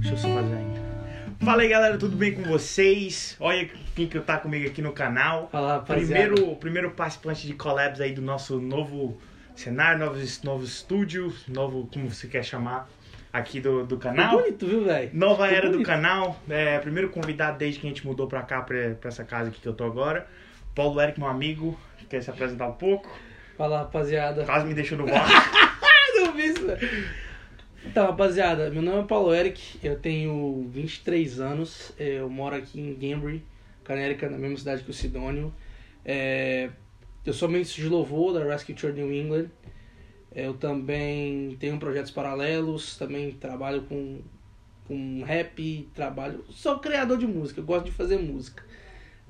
Deixa eu só fazer ainda. Fala aí galera, tudo bem com vocês? Olha quem que tá comigo aqui no canal. Fala, rapaziada. Primeiro, primeiro participante de collabs aí do nosso novo cenário, novos, novos estúdios, novo, como você quer chamar, aqui do, do Ficou canal. bonito, viu, velho? Nova Ficou era do bonito. canal, é, primeiro convidado desde que a gente mudou pra cá, pra, pra essa casa aqui que eu tô agora. Paulo Eric, meu amigo, quer se apresentar um pouco? Fala, rapaziada. Quase me deixou no vácuo. Não vi isso. Então, rapaziada, meu nome é Paulo Eric, eu tenho 23 anos, eu moro aqui em Gambry, Canérica, na mesma cidade que o Sidônio. É, eu sou ministro de louvor da Rescue Church New England. Eu também tenho projetos paralelos, também trabalho com, com rap, trabalho. Sou criador de música, eu gosto de fazer música.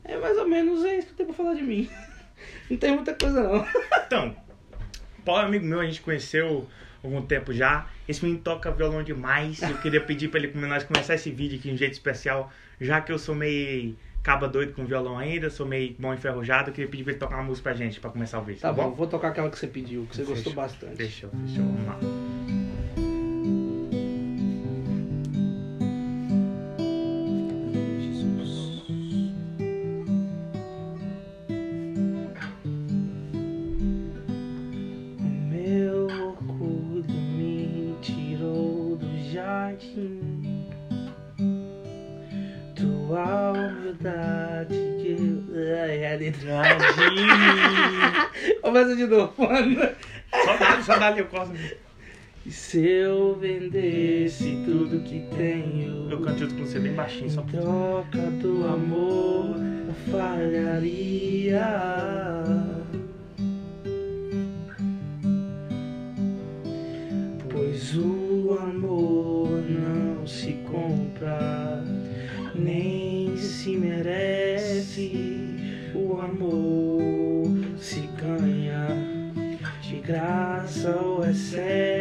É mais ou menos é isso que eu tenho pra falar de mim. Não tem muita coisa não. Então, Paulo é amigo meu, a gente conheceu há algum tempo já. Esse menino toca violão demais. Eu queria pedir pra ele nós começar esse vídeo aqui de um jeito especial, já que eu sou meio caba doido com violão ainda, sou meio bom enferrujado. Eu queria pedir pra ele tocar uma música pra gente, pra começar o vídeo. Tá bom, vou tocar aquela que você pediu, que você Fechou. gostou bastante. Fechou, fechou, vamos lá. Letra. Começa de novo. Só dá, só dá ali, eu corto. E se eu vendesse tudo que tenho? Eu canto com você bem baixinho, só pra... troca do amor, eu falharia. Graça ou recebe.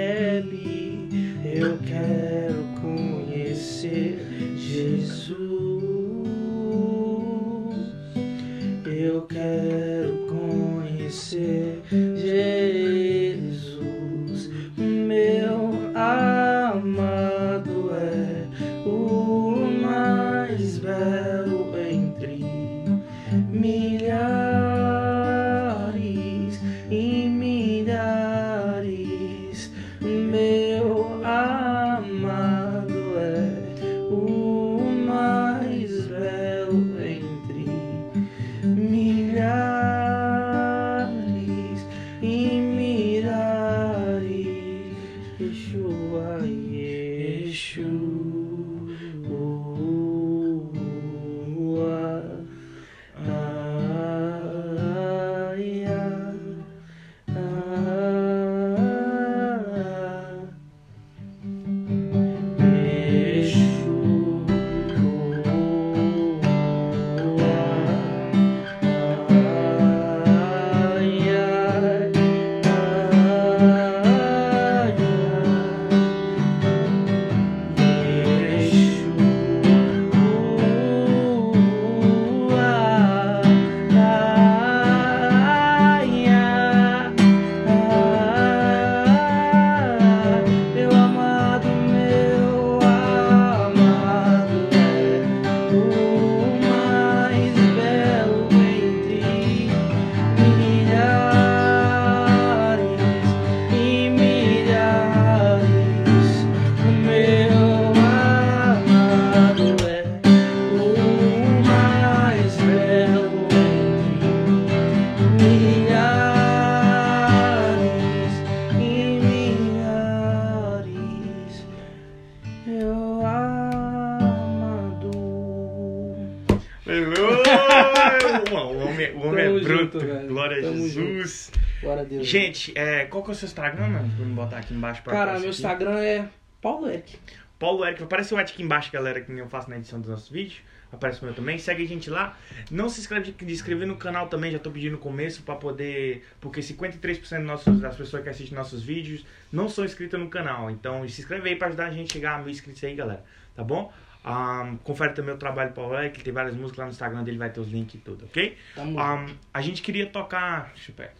Gente, é, qual que é o seu Instagram, mano? Me botar aqui embaixo pra Cara, meu aqui. Instagram é Paulo Eric. Paulo Eric, aparece o aqui embaixo, galera, que nem eu faço na edição dos nossos vídeos. Aparece o meu também. Segue a gente lá. Não se inscreve de inscrever no canal também, já tô pedindo no começo pra poder. Porque 53% dos nossos, das pessoas que assistem nossos vídeos não são inscritas no canal. Então se inscreve aí pra ajudar a gente a chegar a mil inscritos aí, galera. Tá bom? Um, confere também o trabalho do Paulo Eric, tem várias músicas lá no Instagram dele, vai ter os links e tudo, ok? Um, a gente queria tocar. Deixa eu pegar.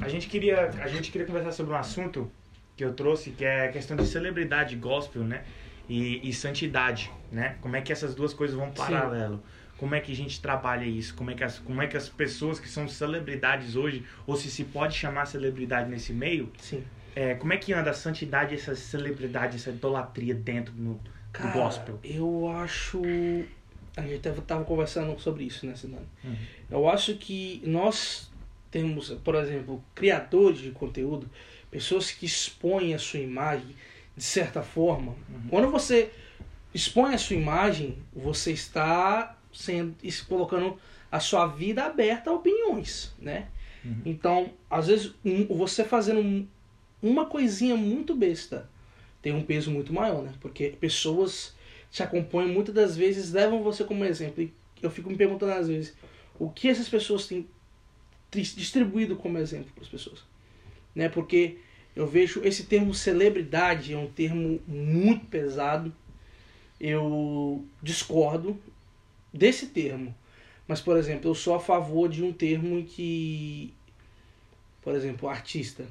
A gente queria, a gente queria conversar sobre um assunto que eu trouxe, que é a questão de celebridade gospel, né? E, e santidade, né? Como é que essas duas coisas vão paralelo? Como é que a gente trabalha isso? Como é que as, como é que as pessoas que são celebridades hoje, ou se se pode chamar celebridade nesse meio, Sim. é, como é que anda a santidade, essa celebridade, essa idolatria dentro no, Cara, do gospel? eu acho. A gente até tava conversando sobre isso, né, Sinani? Uhum. Eu acho que nós temos, por exemplo, criadores de conteúdo, pessoas que expõem a sua imagem de certa forma. Quando você expõe a sua imagem, você está sendo colocando a sua vida aberta a opiniões, né? Uhum. Então, às vezes, um- você fazendo um- uma coisinha muito besta tem um peso muito maior, né? Porque pessoas te acompanham muitas das vezes levam você como exemplo. E eu fico me perguntando às vezes o que essas pessoas têm distribuído como exemplo para as pessoas, né? Porque eu vejo esse termo celebridade é um termo muito pesado. Eu discordo desse termo. Mas, por exemplo, eu sou a favor de um termo em que, por exemplo, artista.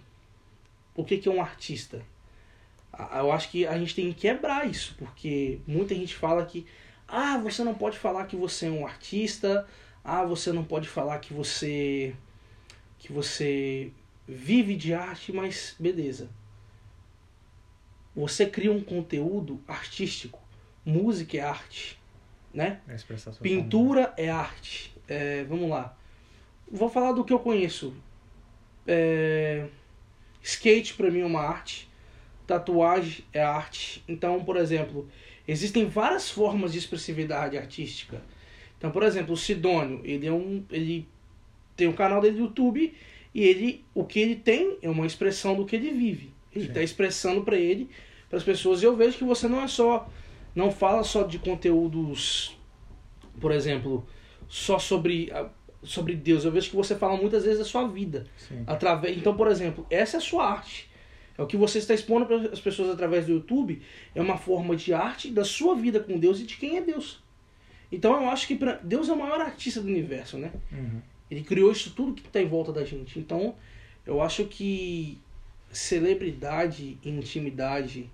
O que, que é um artista? Eu acho que a gente tem que quebrar isso, porque muita gente fala que ah, você não pode falar que você é um artista, ah, você não pode falar que você que você vive de arte, mas beleza. Você cria um conteúdo artístico. Música é arte, né? É Pintura é arte. É, vamos lá. Vou falar do que eu conheço. É, skate pra mim é uma arte. Tatuagem é arte. Então, por exemplo, existem várias formas de expressividade artística. Então, por exemplo, o Sidônio, ele é um, ele tem um canal dele no YouTube e ele, o que ele tem é uma expressão do que ele vive. Ele está expressando para ele, para as pessoas. E eu vejo que você não é só, não fala só de conteúdos, por exemplo, só sobre sobre Deus. Eu vejo que você fala muitas vezes da sua vida Sim. através. Então, por exemplo, essa é a sua arte. É o que você está expondo para as pessoas através do YouTube. É uma forma de arte da sua vida com Deus e de quem é Deus. Então, eu acho que pra... Deus é o maior artista do universo, né? Uhum. Ele criou isso tudo que está em volta da gente. Então, eu acho que celebridade e intimidade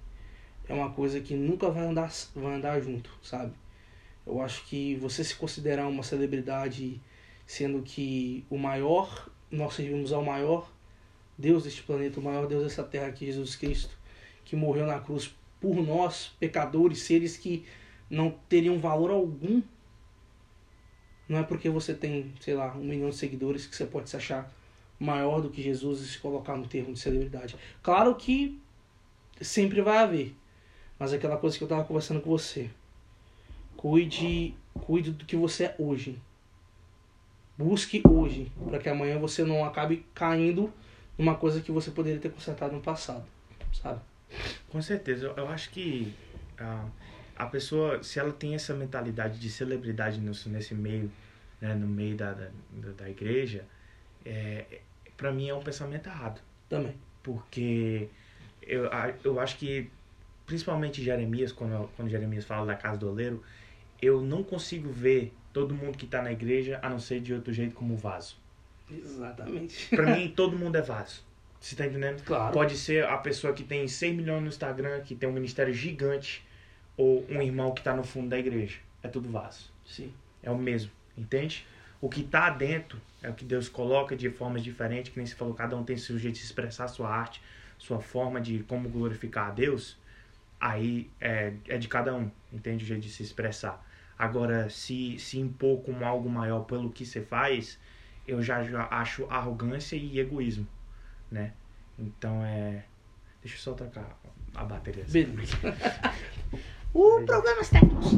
é uma coisa que nunca vai andar, vai andar junto, sabe? Eu acho que você se considerar uma celebridade, sendo que o maior, nós servimos ao maior Deus deste planeta, o maior Deus dessa terra, que é Jesus Cristo, que morreu na cruz por nós, pecadores, seres que não teriam valor algum não é porque você tem, sei lá, um milhão de seguidores que você pode se achar maior do que Jesus e se colocar no termo de celebridade. Claro que sempre vai haver. Mas é aquela coisa que eu tava conversando com você. Cuide, cuide do que você é hoje. Busque hoje, para que amanhã você não acabe caindo numa coisa que você poderia ter consertado no passado, sabe? Com certeza, eu, eu acho que ah, a pessoa, se ela tem essa mentalidade de celebridade nesse, nesse meio, né, no meio da, da, da igreja, é, para mim é um pensamento errado. Também. Porque eu, eu acho que, principalmente Jeremias, quando, quando Jeremias fala da casa do oleiro, eu não consigo ver todo mundo que está na igreja a não ser de outro jeito como vaso. Exatamente. Pra mim, todo mundo é vaso. Você tá entendendo? Claro. Pode ser a pessoa que tem 6 milhões no Instagram, que tem um ministério gigante, ou um irmão que tá no fundo da igreja. É tudo vaso. Sim. É o mesmo, entende? O que tá dentro é o que Deus coloca de formas diferentes, que nem você falou, cada um tem seu jeito de expressar a sua arte, sua forma de como glorificar a Deus. Aí é, é de cada um, entende? O jeito de se expressar. Agora, se, se impor como algo maior pelo que você faz, eu já, já acho arrogância e egoísmo, né? Então é. Deixa eu só trocar a bateria. Beleza. uh, problemas técnicos.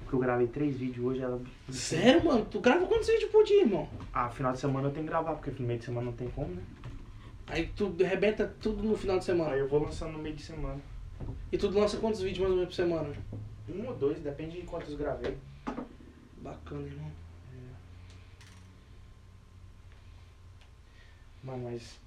Porque eu gravei três vídeos hoje, ela. Sério, mano? Tu grava quantos vídeos por dia, irmão? Ah, final de semana eu tenho que gravar, porque no meio de semana não tem como, né? Aí tu arrebenta tudo no final de semana. Aí eu vou lançando no meio de semana. E tu lança quantos vídeos mais ou menos por semana? Um ou dois, depende de quantos gravei. Bacana, irmão. Mano, mas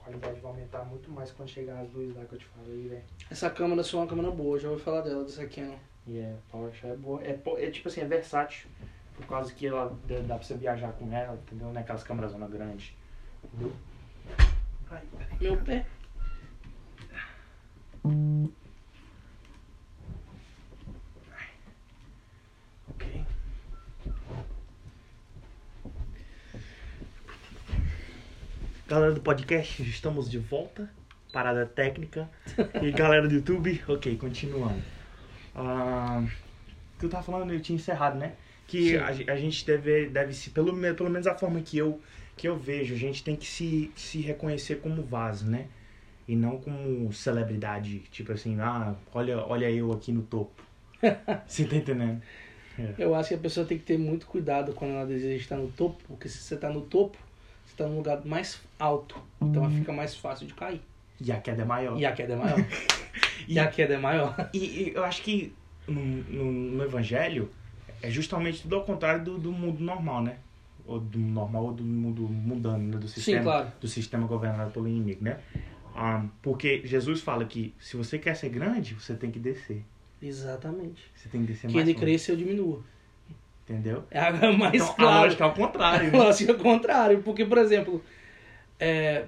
a qualidade vai aumentar muito mais quando chegar as luzes lá que eu te falei, velho. Essa câmera sua é uma câmera boa, já ouvi falar dela, dessa Canon. E é, PowerShell é boa. É, é tipo assim, é versátil. Por causa que ela dá pra você viajar com ela, entendeu? Naquelas câmeras zona grande. Entendeu? Ai. Meu pé. Ok. Galera do podcast, estamos de volta. Parada técnica. E galera do YouTube, ok, continuando. Ah, que eu tava falando, eu tinha encerrado, né? Que a, a gente deve, deve se, pelo, pelo menos a forma que eu, que eu vejo, a gente tem que se, se reconhecer como vaso, né? E não como celebridade, tipo assim, ah, olha, olha eu aqui no topo. Você tá entendendo? Eu acho que a pessoa tem que ter muito cuidado quando ela deseja estar no topo, porque se você está no topo, está num lugar mais alto. Então Uhum. fica mais fácil de cair. E a queda é maior. E a queda é maior. e a queda é maior. E, e eu acho que no, no, no Evangelho é justamente tudo ao contrário do, do mundo normal, né? Ou do normal ou do mundo mundano, né? do sistema, claro. do sistema governado pelo inimigo, né? Ah, porque Jesus fala que se você quer ser grande, você tem que descer. Exatamente. Você tem que descer Que mais ele cresça, eu diminuo. Entendeu? É a mais então, a claro. lógica é ao contrário. A né? lógica é o contrário, porque, por exemplo, é,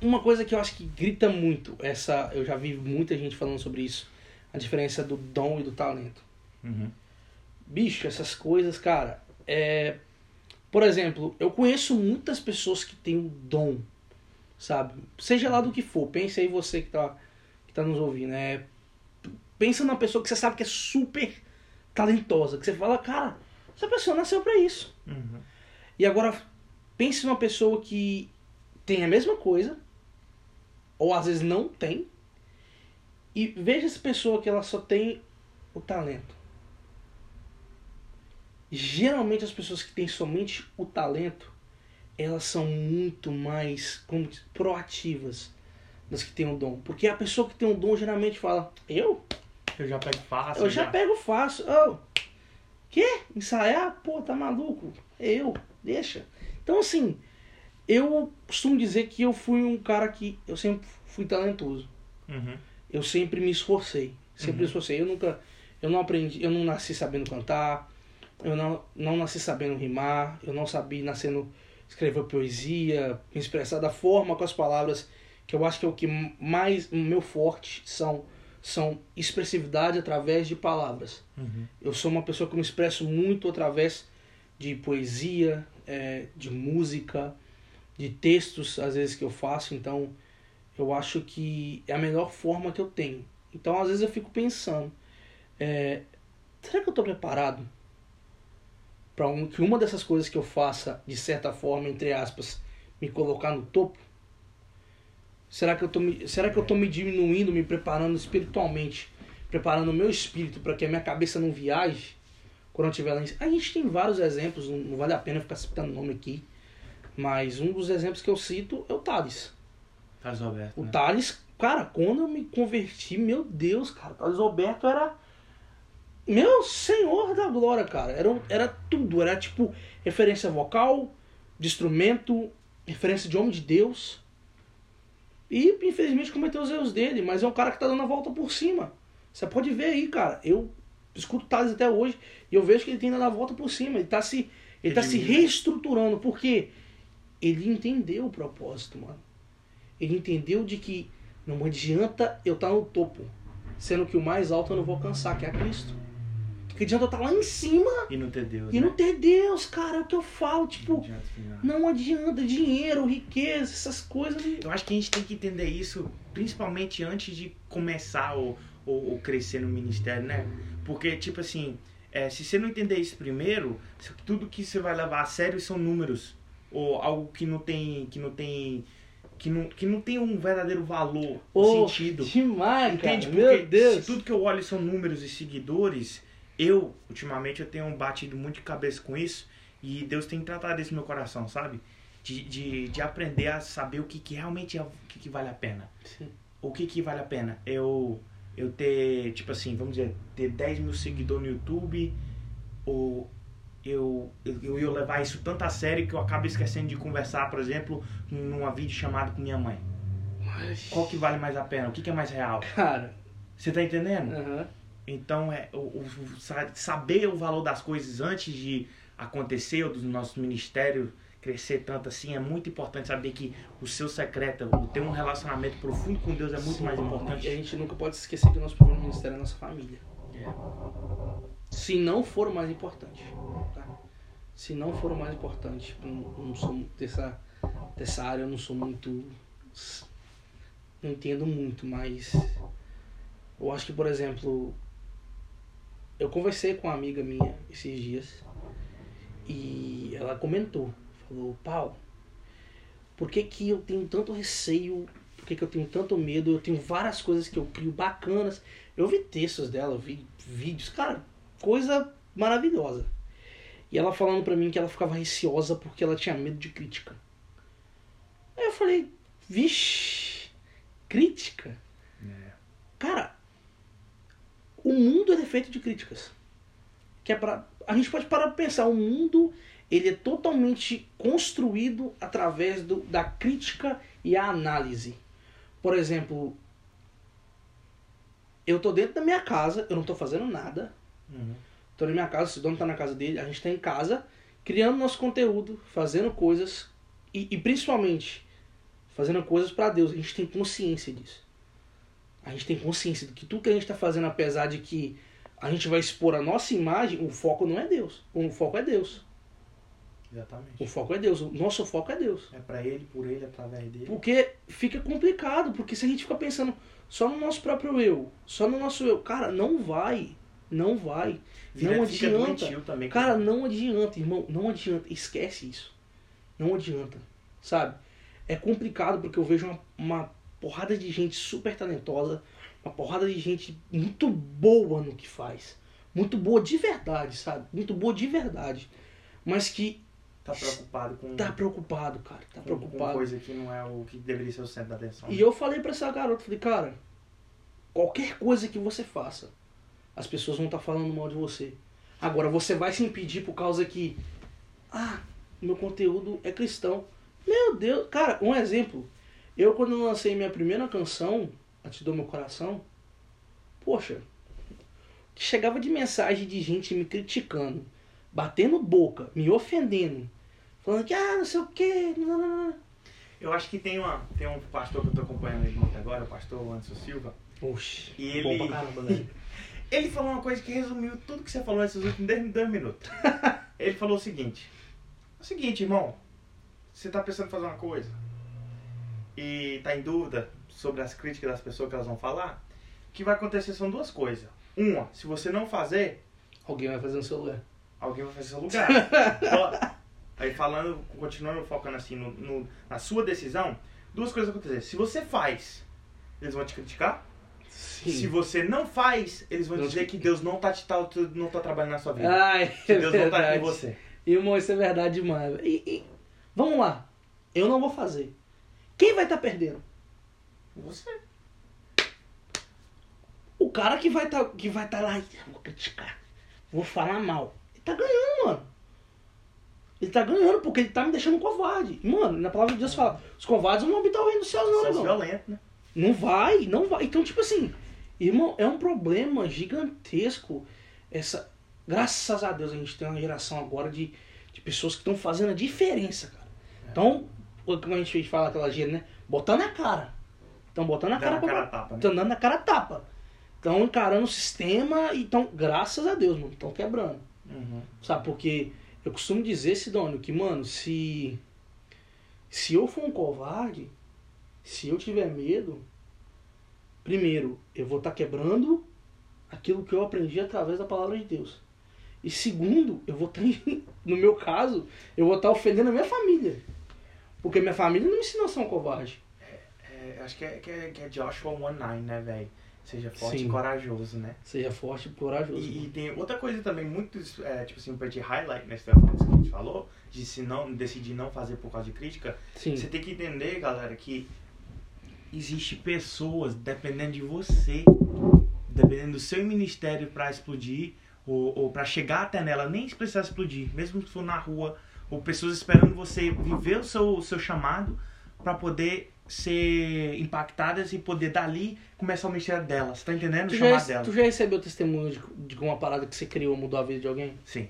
uma coisa que eu acho que grita muito, essa eu já vi muita gente falando sobre isso, a diferença do dom e do talento. Uhum. Bicho, essas coisas, cara, é. Por exemplo, eu conheço muitas pessoas que têm um dom, sabe? Seja lá do que for, pense aí você que tá, que tá nos ouvindo, né? Pensa numa pessoa que você sabe que é super talentosa, que você fala, cara, essa pessoa nasceu pra isso. Uhum. E agora, pense numa pessoa que tem a mesma coisa, ou às vezes não tem, e veja essa pessoa que ela só tem o talento. Geralmente as pessoas que têm somente o talento, elas são muito mais como proativas das que têm o dom. Porque a pessoa que tem o dom geralmente fala, eu? Eu já pego fácil. Eu já pego fácil. Oh, quê? Ensaiar? Pô, tá maluco? Eu, deixa. Então, assim, eu costumo dizer que eu fui um cara que eu sempre fui talentoso. Uhum. Eu sempre me esforcei. Sempre Uhum. me esforcei. Eu nunca. Eu não aprendi. Eu não nasci sabendo cantar. Eu não, não nasci sabendo rimar. Eu não sabia nascendo escrever poesia, me expressar da forma com as palavras que eu acho que é o que mais o meu forte são são expressividade através de palavras. Uhum. Eu sou uma pessoa que me expresso muito através de poesia, é, de música, de textos, às vezes que eu faço. Então, eu acho que é a melhor forma que eu tenho. Então, às vezes eu fico pensando, é, será que eu estou preparado para um, que uma dessas coisas que eu faça, de certa forma, entre aspas, me colocar no topo? Será que eu tô me, será que eu tô me diminuindo, me preparando espiritualmente, preparando o meu espírito para que a minha cabeça não viaje quando eu estiver lá em A gente tem vários exemplos, não, não vale a pena ficar citando nome aqui, mas um dos exemplos que eu cito é o Thales. Thales Roberto. O né? Thales, cara, quando eu me converti, meu Deus, cara, o Thales Roberto era meu senhor da glória, cara. Era, era tudo, era tipo referência vocal, de instrumento, referência de homem de Deus. E infelizmente cometeu os erros dele, mas é um cara que tá dando a volta por cima. Você pode ver aí, cara. Eu escuto Thales até hoje e eu vejo que ele tem dado a volta por cima. Ele tá se, ele tá se reestruturando, porque ele entendeu o propósito, mano. Ele entendeu de que não adianta eu estar no topo, sendo que o mais alto eu não vou alcançar, que é Cristo. Que adianta eu estar lá em cima E não ter Deus. e né? não ter Deus, cara. É o que eu falo, tipo, Não adianta não adianta dinheiro, riqueza, essas coisas. Eu acho que a gente tem que entender isso, principalmente antes de começar ou, ou, ou crescer no ministério, né? Porque, tipo assim, é, se você não entender isso primeiro, tudo que você vai levar a sério são números. Ou algo que não tem. que não tem. que não, que não tem um verdadeiro valor, Ô, sentido. Demais, cara. Entende? Porque Meu Deus. se tudo que eu olho são números e seguidores, eu, ultimamente, eu tenho batido muito de cabeça com isso e Deus tem tratado isso no meu coração, sabe? De, de, de aprender a saber o que, que realmente é, o que, que vale a pena. Sim. O que, que vale a pena? Eu, eu ter, tipo assim, vamos dizer, ter 10 mil seguidores no YouTube ou eu, eu, eu levar isso tanto a sério que eu acabo esquecendo de conversar, por exemplo, numa vídeo chamada com minha mãe. Qual que vale mais a pena? O que, que é mais real? Cara, Você tá entendendo? aham. Então, é, o, o- sa- saber o valor das coisas antes de acontecer, ou do nosso ministério crescer tanto assim, é muito importante saber que o seu secreto, o ter um relacionamento profundo com Deus é muito Sim, mais E a importante. gente nunca pode esquecer que o nosso primeiro ministério é a nossa família. É. Se não for o mais importante. Tá? Se não for o mais importante. eu Não, não sou dessa, dessa área, eu não sou muito. Não entendo muito, mas. Eu acho que, por exemplo. Eu conversei com uma amiga minha esses dias. E ela comentou. Falou, Paulo, por que, que eu tenho tanto receio? Por que, que eu tenho tanto medo? Eu tenho várias coisas que eu crio bacanas. Eu vi textos dela, eu vi vídeos, cara, coisa maravilhosa. E ela falando pra mim que ela ficava receosa porque ela tinha medo de crítica. Aí eu falei, vixe, crítica? É. Cara, o mundo é feito de críticas. Que é pra, a gente pode parar pra pensar, o mundo ele é totalmente construído através do, da crítica e a análise. Por exemplo, eu tô dentro da minha casa, eu não tô fazendo nada. Uhum. Tô na minha casa, se o dono tá na casa dele, a gente tá em casa, criando nosso conteúdo, fazendo coisas e, e principalmente fazendo coisas pra Deus. A gente tem consciência disso. A gente tem consciência de que tudo que a gente tá fazendo, apesar de que a gente vai expor a nossa imagem, o foco não é Deus. O foco é Deus. Exatamente. O foco é Deus. O nosso foco é Deus. É pra ele, por ele, através dele. Porque fica complicado, porque se a gente ficar pensando só no nosso próprio eu, só no nosso eu, cara, não vai. Não vai. Vira- não fica adianta. também. Cara, não adianta, irmão. Não adianta. Esquece isso. Não adianta. Sabe? É complicado porque eu vejo uma, uma porrada de gente super talentosa, uma porrada de gente muito boa no que faz. Muito boa de verdade, sabe? Muito boa de verdade. Mas que Tá preocupado com, tá preocupado, cara. Tá com, com preocupado. coisa que não é o que deveria ser o centro da atenção. E eu falei pra essa garota, falei, cara, qualquer coisa que você faça, as pessoas vão estar falando mal de você. Agora, você vai se impedir por causa que, ah, meu conteúdo é cristão. Meu Deus, cara, um exemplo. Eu, quando lancei minha primeira canção, A Te Dou Meu Coração, poxa, chegava de mensagem de gente me criticando, batendo boca, me ofendendo, falando que, ah, não sei o quê, não, não, não. Eu acho que tem, uma, tem um pastor que eu tô acompanhando muito agora, o pastor Anderson Silva. Oxe, E bom ele- pra caramba, velho. Ele falou uma coisa que resumiu tudo que você falou nesses últimos 10, dois minutos. Ele falou o seguinte: É o seguinte, irmão. Você tá pensando em fazer uma coisa e tá em dúvida sobre as críticas das pessoas que elas vão falar, o que vai acontecer são duas coisas. Uma, se você não fazer, Alguém vai fazer no seu lugar. alguém vai fazer seu lugar. Aí falando, continuando focando assim no, no- na sua decisão, duas coisas vão acontecer. Se você faz, eles vão te criticar. Sim. Se você não faz, eles vão Não dizer te- que Deus não tá, te, tá, não tá trabalhando na sua vida. Ai, que é Deus não tá verdade. com você. Irmão, isso é verdade demais. E, e- vamos lá. Eu não vou fazer. Quem vai estar perdendo? Você. O cara que vai estar que vai tá lá, "Ih, vou criticar, vou falar mal. Ele tá ganhando, mano. Ele tá ganhando porque ele tá me deixando covarde. Mano, na palavra de Deus fala, os covardes não vão habitar o reino dos céus, não, irmão. violento, né? Não vai, não vai. Então, tipo assim, irmão, é um problema gigantesco. Essa, graças a Deus a gente tem uma geração agora de, de pessoas que estão fazendo a diferença, cara. Então, como a gente fala aquela gíria, né? Botando a cara. Estão botando a cara na pra cara tapa, né? Dando a cara tapa. Estão encarando o sistema e estão, graças a Deus, mano, estão quebrando. Uhum. Sabe, porque eu costumo dizer, Sidônio, que, mano, se. Se eu for um covarde, se eu tiver medo, primeiro, eu vou estar quebrando aquilo que eu aprendi através da palavra de Deus. E segundo, eu vou estar, no meu caso, eu vou estar ofendendo a minha família. Porque minha família não me ensinou a ser um covarde. É, acho que é, que, é, que é Joshua 1.9, né, velho? Seja forte Sim. e corajoso, né? Seja forte e corajoso. E, e tem outra coisa também muito, é, tipo assim, pra te highlight nesse tempo que a gente falou, de se não, decidir não fazer por causa de crítica, Sim. Você tem que entender, galera, que existe pessoas dependendo de você, dependendo do seu ministério para explodir ou, ou para chegar até nela, nem precisar explodir, mesmo se for na rua, ou pessoas esperando você viver o seu, o seu chamado para poder ser impactadas e poder dali começar o mistério delas. Tá entendendo? Tu Chamar já, delas. tu já recebeu testemunho de, de uma parada que você criou mudou a vida de alguém? Sim.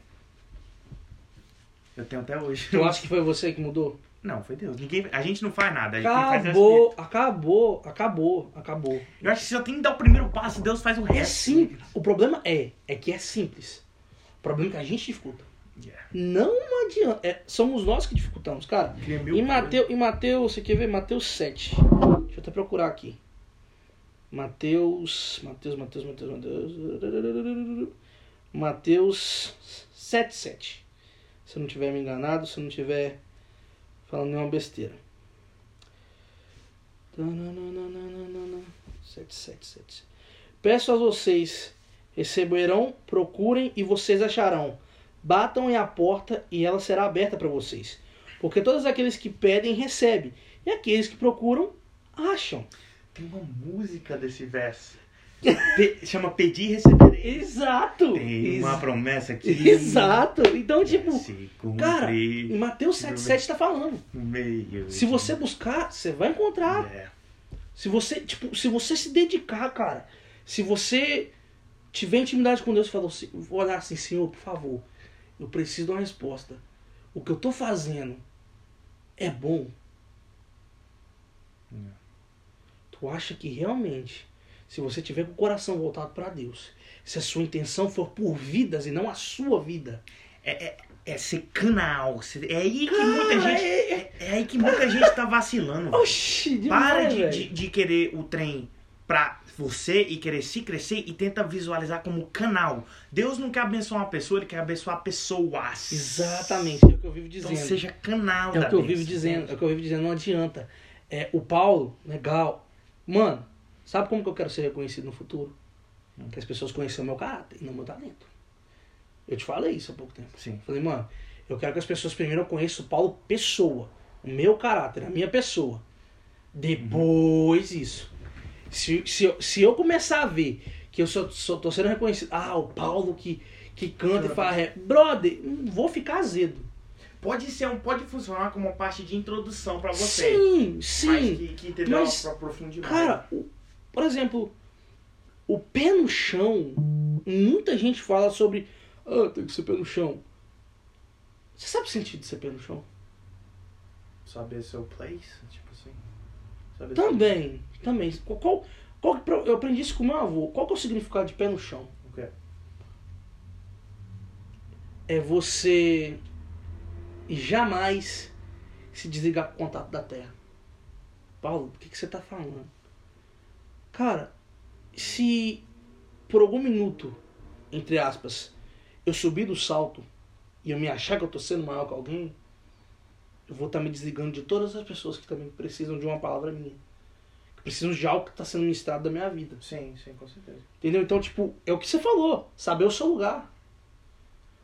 Eu tenho até hoje. Tu acha que foi você que mudou? Não, foi Deus. Ninguém, a gente não faz nada. A gente faz é Acabou, acabou, acabou, acabou. Eu acho que só tem que dar o primeiro passo, Deus faz o É resto. simples. O problema é, é que é simples. O problema é que a gente dificulta. Yeah. Não adianta. É, somos nós que dificultamos, cara. Mil Em Mateus, em Mateus, você quer ver? Mateus 7. Deixa eu até procurar aqui. Mateus. Mateus, Mateus, Mateus, Mateus. Mateus 7, 7. Se eu não tiver me enganado, se eu não tiver falando nenhuma besteira. 7, 7, 7. Peço a vocês, receberão, procurem e vocês acharão. Batam em a porta e ela será aberta para vocês. Porque todos aqueles que pedem, recebem. E aqueles que procuram, acham. Tem uma música desse verso. Pe- chama Pedir e Receberei. Exato! Tem uma Ex- promessa aqui. Exato! Então, tipo, cara, em Mateus 7,7 tá falando. meio. Se você buscar, você vai encontrar. É. Se você, tipo, se você se dedicar, cara, se você tiver intimidade com Deus e falar assim, olhar assim, Senhor, por favor, eu preciso de uma resposta. O que eu tô fazendo é bom? É. Tu acha que realmente, se você tiver com o coração voltado para Deus, se a sua intenção for por vidas e não a sua vida, É, é, é ser canal. É aí que Cara, muita gente. é- É, é aí que muita gente tá vacilando. oxi, demais, Para de, de, de querer o trem pra você e querer se crescer e tenta visualizar como canal. Deus não quer abençoar uma pessoa, ele quer abençoar pessoas. Exatamente, é o que eu vivo dizendo. Então seja canal É da o que eu vivo dizendo, é o que eu vivo dizendo, não adianta. É, o Paulo, legal. Mano, sabe como que eu quero ser reconhecido no futuro? Hum. Que as pessoas conheçam o meu caráter e não o meu talento. Eu te falei isso há pouco tempo. Sim. Falei, mano, eu quero que as pessoas primeiro conheçam o Paulo pessoa, o meu caráter, a minha pessoa. Depois isso. Se, se, eu, se eu começar a ver que eu só, só tô sendo reconhecido, ah, o Paulo que, que canta e fala rap, brother, vou ficar azedo. Pode ser um, pode funcionar como uma parte de introdução pra você. Sim, Mas sim. que, que entendeu Mas, pra aprofundar. Cara, o- por exemplo, o pé no chão, muita gente fala sobre. Ah, tem que ser pé no chão. Você sabe o sentido de ser pé no chão? saber seu place, tipo assim. Saber Também, também. Qual, qual, qual eu aprendi isso com meu avô. Qual que é o significado de pé no chão? o? É você jamais se desligar com o contato da terra. Paulo, o que, que você tá falando? Cara, se por algum minuto, entre aspas, eu subir do salto e eu me achar que eu tô sendo maior que alguém, eu vou estar me desligando de todas as pessoas que também precisam de uma palavra minha. Que precisam de algo que está sendo ministrado da minha vida. Sim, sim, com certeza. Entendeu? Então, tipo, é o que você falou. Saber o seu lugar.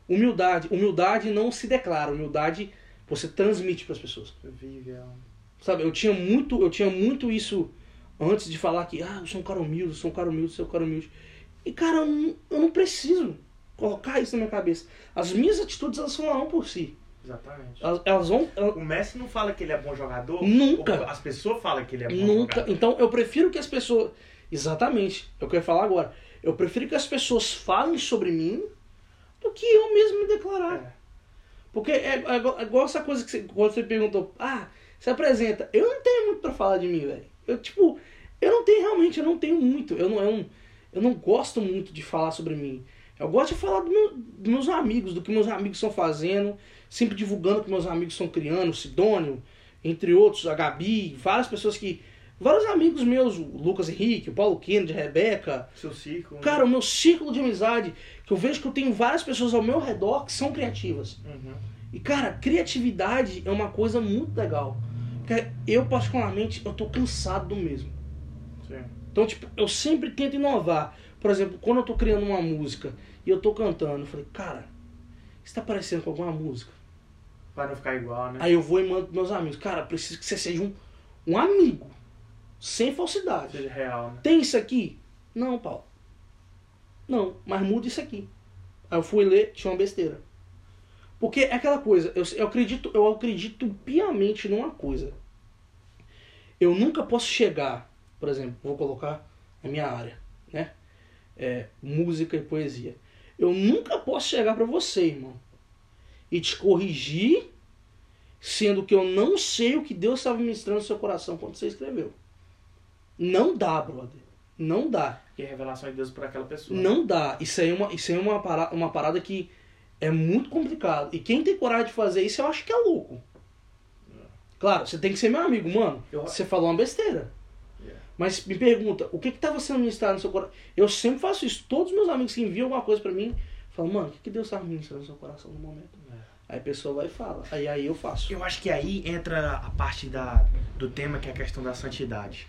Humildade. Humildade não se declara. Humildade você transmite para as pessoas. Vive ela. Sabe? Eu tinha muito, eu tinha muito isso antes de falar que, ah, eu sou um cara humilde, eu sou um cara humilde, eu sou um cara humilde. E, cara, eu não, eu não preciso colocar isso na minha cabeça. As minhas atitudes, elas falarão por si. Exatamente. Elas, elas vão... elas- O Messi não fala que ele é bom jogador. Nunca. As pessoas falam que ele é bom Nunca. jogador. Então eu prefiro que as pessoas. Exatamente. É o que eu ia falar agora. Eu prefiro que as pessoas falem sobre mim do que eu mesmo me declarar. É. Porque é, é igual- é igual essa coisa que você, quando você perguntou, ah, você apresenta. Eu não tenho muito pra falar de mim, velho. Eu, tipo, eu não tenho realmente, eu não tenho muito. Eu não, eu não, eu não gosto muito de falar sobre mim. Eu gosto de falar do meu- dos meus amigos, do que meus amigos estão fazendo, sempre divulgando que meus amigos estão criando, o Sidônio, entre outros, a Gabi, várias pessoas que. Vários amigos meus, o Lucas Henrique, o Paulo Kennedy, a Rebeca, Seu ciclo. né? Cara, o meu círculo de amizade, que eu vejo que eu tenho várias pessoas ao meu redor que são criativas. Uhum. E, cara, criatividade é uma coisa muito legal. Porque eu, particularmente, eu tô cansado do mesmo. Sim. Então, tipo, eu sempre tento inovar. Por exemplo, quando eu tô criando uma música e eu tô cantando, eu falei, cara, isso tá parecendo com alguma música? Pra não ficar igual, né? Aí eu vou e mando pros meus amigos, cara, preciso que você seja um, um amigo. Sem falsidade. Seja real, né? Tem isso aqui? Não, Paulo. Não, mas muda isso aqui. Aí eu fui ler, tinha uma besteira. Porque é aquela coisa, eu, eu acredito, eu acredito piamente numa coisa. Eu nunca posso chegar, por exemplo, vou colocar a minha área, né? É, música e poesia. Eu nunca posso chegar para você, irmão, e te corrigir, sendo que eu não sei o que Deus estava ministrando no seu coração quando você escreveu. Não dá, brother. Não dá. E a revelação de Deus para aquela pessoa. Não dá. Isso aí é uma, isso é uma, parada, uma parada que é muito complicado. E quem tem coragem de fazer isso, eu acho que é louco. Claro, você tem que ser meu amigo, mano. Eu- Você falou uma besteira. Yeah. Mas me pergunta, o que que tava sendo ministrado no seu coração? Eu sempre faço isso. Todos os meus amigos que enviam alguma coisa pra mim, falam, mano, o que, que Deus tava ministrando no seu coração no momento? Aí a pessoa vai e fala. Aí, aí eu faço. Eu acho que aí entra a parte da, do tema que é a questão da santidade.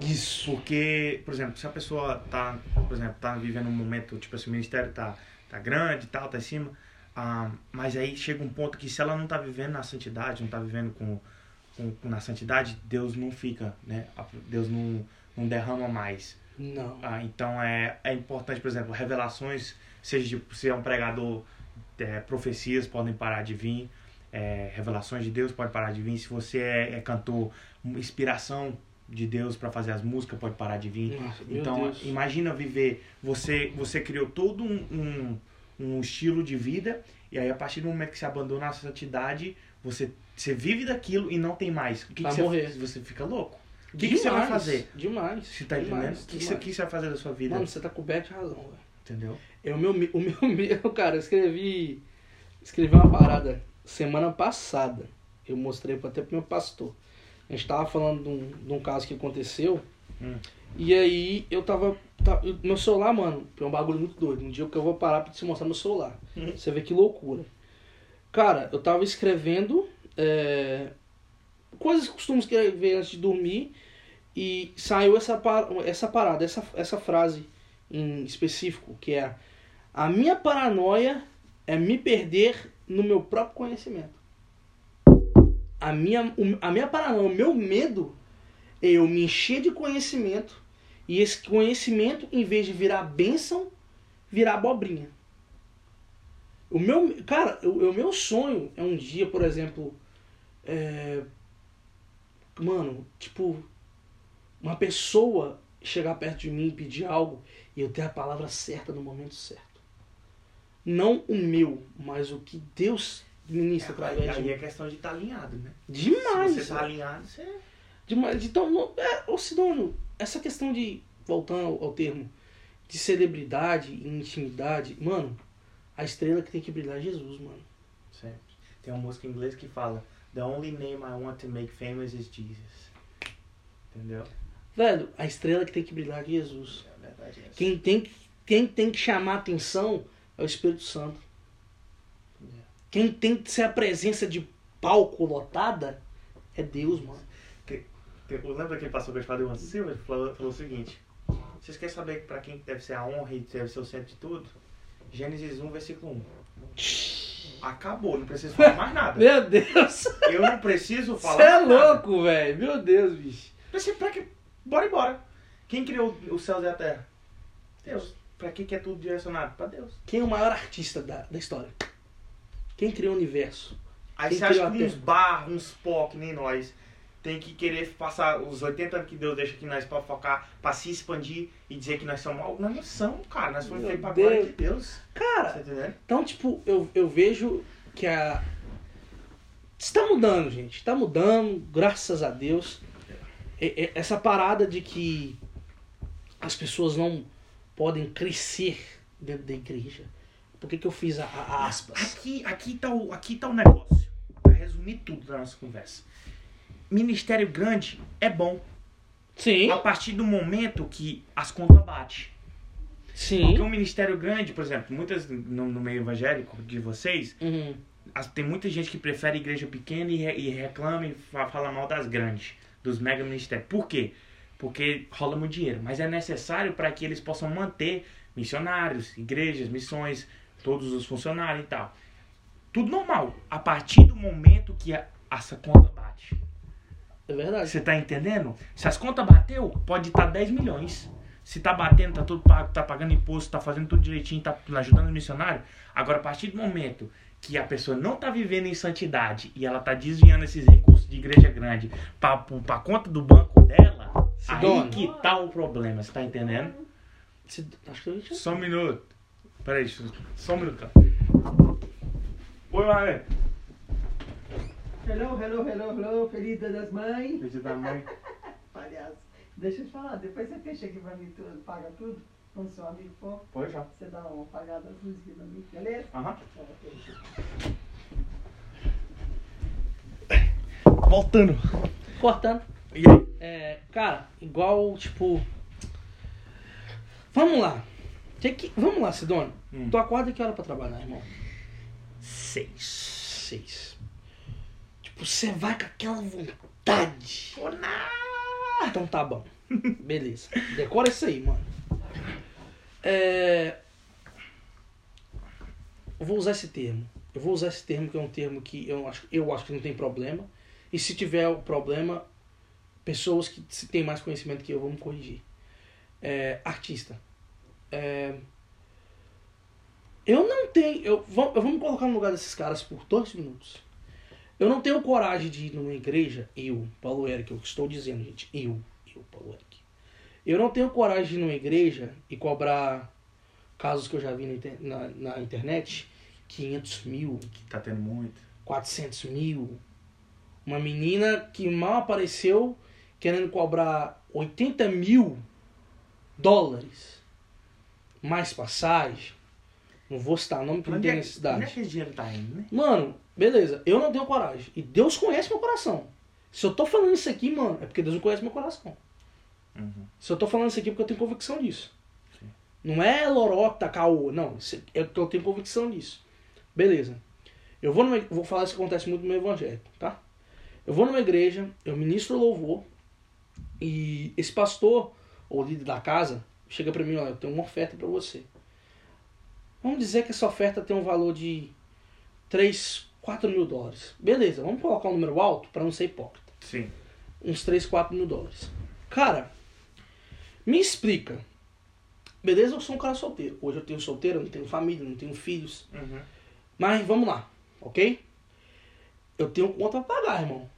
Isso. Porque, por exemplo, se a pessoa tá, por exemplo, tá vivendo um momento, tipo assim, o ministério tá, tá grande e tal, tá em cima, ah, mas aí chega um ponto que se ela não tá vivendo na santidade, não tá vivendo com, com, com- na santidade, Deus não fica, né? Deus não, não derrama mais. Não. Ah, então é, é importante, por exemplo, revelações, seja de, se é um pregador, é, profecias podem parar de vir, é, revelações de Deus podem parar de vir. Se você é, é cantor, inspiração de Deus para fazer as músicas pode parar de vir. Nossa, então imagina viver, você você criou todo um, um, um estilo de vida e aí a partir do momento que você abandona a santidade, você, você vive daquilo e não tem mais. O que, que você, morrer. você fica louco? O que, que você vai fazer? Demais. Você tá demais, entendendo? O que, que, que você vai fazer da sua vida? Mano, você tá coberto de razão, velho. Entendeu? É o meu, me- o meu medo, cara, eu escrevi, escrevi uma parada semana passada. Eu mostrei até pro meu pastor. A gente tava falando de um, de um caso que aconteceu. Hum. E aí eu tava. tá- eu- meu celular, mano, é um bagulho muito doido. Um dia que eu vou parar pra te mostrar meu celular. Hum. Você vê que loucura. Cara, eu tava escrevendo é, coisas costumo escrever antes de dormir. E saiu essa, essa parada, essa, essa frase em específico, que é a minha paranoia é me perder no meu próprio conhecimento. A minha, a minha paranoia, o meu medo é eu me encher de conhecimento e esse conhecimento, em vez de virar bênção, virar abobrinha. O meu, cara, o, o meu sonho é um dia, por exemplo, é, mano, tipo, uma pessoa chegar perto de mim e pedir algo e eu ter a palavra certa no momento certo. Não o meu, mas o que Deus ministra através de aí é questão de estar alinhado, né? Demais. Se você tá alinhado, você. Demais. Então, não, é, ô Sidônio, essa questão de, voltando ao, ao termo, de celebridade e intimidade, mano, a estrela que tem que brilhar é Jesus, mano. Sempre. Tem uma música em inglês que fala: The only name I want to make famous is Jesus. Entendeu? Velho, a estrela que tem que brilhar é Jesus. É verdade. é Quem tem, que- quem tem que chamar atenção é o Espírito Santo. É. Quem tem que ser a presença de palco lotada é Deus, mano. Tem- Lembra aquele pastor que eu te falei, o Silva, ele falou, falou o seguinte: Vocês querem saber para quem deve ser a honra e deve ser o centro de tudo? Gênesis 1, versículo 1. Acabou, não preciso falar mais nada. Meu Deus! Eu não preciso falar Você é nada. louco, velho. Meu Deus, bicho. Pra que. Bora embora. Quem criou os céus e a terra? Deus. Pra que, que é tudo direcionado? Pra Deus. Quem é o maior artista da, da história? Quem criou o universo? Aí Quem você acha que uns terra? bar, uns pó, que nem nós, tem que querer passar os 80 anos que Deus deixa aqui nós pra focar, pra se expandir e dizer que nós somos algo? Nós não somos, cara. Nós fomos Meu feitos pra glória de Deus. Cara, Tá? Então, tipo, eu, eu vejo que a. Está mudando, gente. Está mudando, graças a Deus. Essa parada de que as pessoas não podem crescer dentro da igreja. Por que, que eu fiz a, a aspas? Aqui, aqui, tá o, aqui tá o negócio. Pra resumir tudo da nossa conversa. Ministério grande é bom. Sim, A partir do momento que as contas batem. sim. Porque um ministério grande, por exemplo, muitas no, no meio evangélico de vocês, Uhum. as- tem muita gente que prefere igreja pequena e, e reclama e fa- fala mal das grandes, dos mega ministérios. Por quê? Porque rola muito dinheiro. Mas é necessário para que eles possam manter missionários, igrejas, missões, todos os funcionários e tal. Tudo normal. A partir do momento que a, essa conta bate. É verdade. Você tá entendendo? Se as contas bateu, pode estar 10 milhões. Se tá batendo, tá tudo pago, tá pagando imposto, tá fazendo tudo direitinho, tá ajudando o missionário. Agora, a partir do momento que a pessoa não tá vivendo em santidade e ela tá desviando esses recursos de igreja grande pra, pra conta do banco, dela, Sidônia. aí que tá o problema, você tá entendendo? Se- Acho que eu já... Só um minuto. Peraí, só um minuto, cara. Oi, Marlene. Hello, hello, hello, hello, feliz dia das mães. Deixa eu dar mãe. Palhaço. Deixa eu te falar, depois você fecha aqui pra mim tudo, paga tudo. Quando seu amigo for, Pode já. você dá uma apagada das luzes mim, beleza? Aham. Voltando. Cortando. E aí? É, cara, igual, tipo. Vamos lá. Que que... Vamos lá, Sidônio. Hum. Tu acorda que hora pra trabalhar, irmão? Seis. Seis. Tipo, você vai com aquela vontade. Então tá bom. Beleza. Decora isso aí, mano. É... Eu vou usar esse termo. Eu vou usar esse termo que é um termo que eu acho, eu acho que não tem problema. E se tiver o problema, pessoas que se têm mais conhecimento que eu vão me corrigir. É, artista. É, eu não tenho. Eu vou, eu vou me colocar no lugar desses caras por dois minutos. Eu não tenho coragem de ir numa igreja, eu, Paulo Eric, eu estou dizendo, gente, eu, eu, Paulo Eric. Eu não tenho coragem de ir numa igreja e cobrar casos que eu já vi na, na, internet, 500 mil, Que tá tendo muito. 400 mil. Uma menina que mal apareceu querendo cobrar 80 mil dólares. Mais passagem. Não vou citar nome porque não tem é, necessidade. onde é que esse dinheiro tá indo, né? Mano, beleza, eu não tenho coragem. E Deus conhece meu coração. Se eu tô falando isso aqui, mano, é porque Deus não conhece meu coração. Uhum. Se eu tô falando isso aqui é porque eu tenho convicção disso. Sim. Não é lorota, caô, não. É porque eu tenho convicção disso. Beleza. Eu vou numa, vou falar isso que acontece muito no meu evangelho, tá? Eu vou numa igreja, eu ministro louvor, e esse pastor, ou líder da casa, chega pra mim, olha, eu tenho uma oferta pra você. Vamos dizer que essa oferta tem um valor de 3, 4 mil dólares. Beleza, vamos colocar um número alto pra não ser hipócrita Sim. uns 3, 4 mil dólares. Cara, me explica. Beleza, eu sou um cara solteiro. Hoje eu tenho solteiro, eu não tenho família, não tenho filhos. Uhum. Mas vamos lá, ok? Eu tenho conta pra pagar, irmão.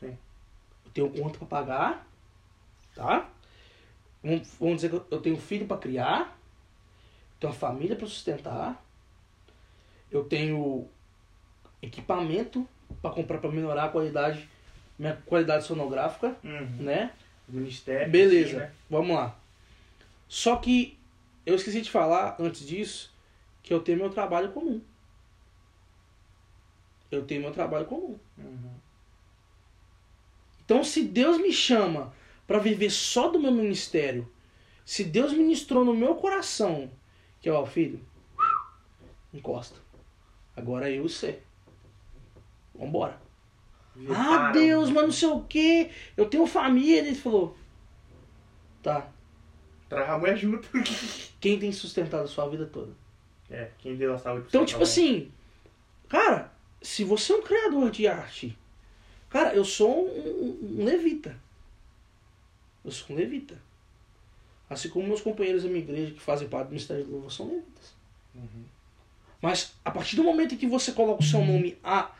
Sim. Eu tenho conta pra pagar, tá? Vamos, vamos dizer que eu- tenho filho pra criar, tenho uma família pra sustentar, eu tenho equipamento pra comprar pra melhorar a qualidade, minha qualidade sonográfica, Uhum. né? Ministério. Beleza, sim, né? vamos lá. Só que eu esqueci de falar antes disso que eu tenho meu trabalho comum. Eu tenho meu trabalho comum. Uhum. Então, se Deus me chama para viver só do meu ministério, se Deus ministrou no meu coração, que ó, filho, encosta. Agora eu e você. Vambora. Ah, Deus, mas não sei o que. Eu tenho família. Ele falou: Tá. Traz a mulher junto. Quem tem sustentado a sua vida toda? É, quem deu a saúde Então, tipo assim, cara, se você é um criador de arte, cara, eu sou um, um- um levita. Eu sou um levita. Assim como meus companheiros da minha igreja que fazem parte do Ministério de Louvor são levitas. Uhum. Mas a partir do momento em que você coloca o seu nome a.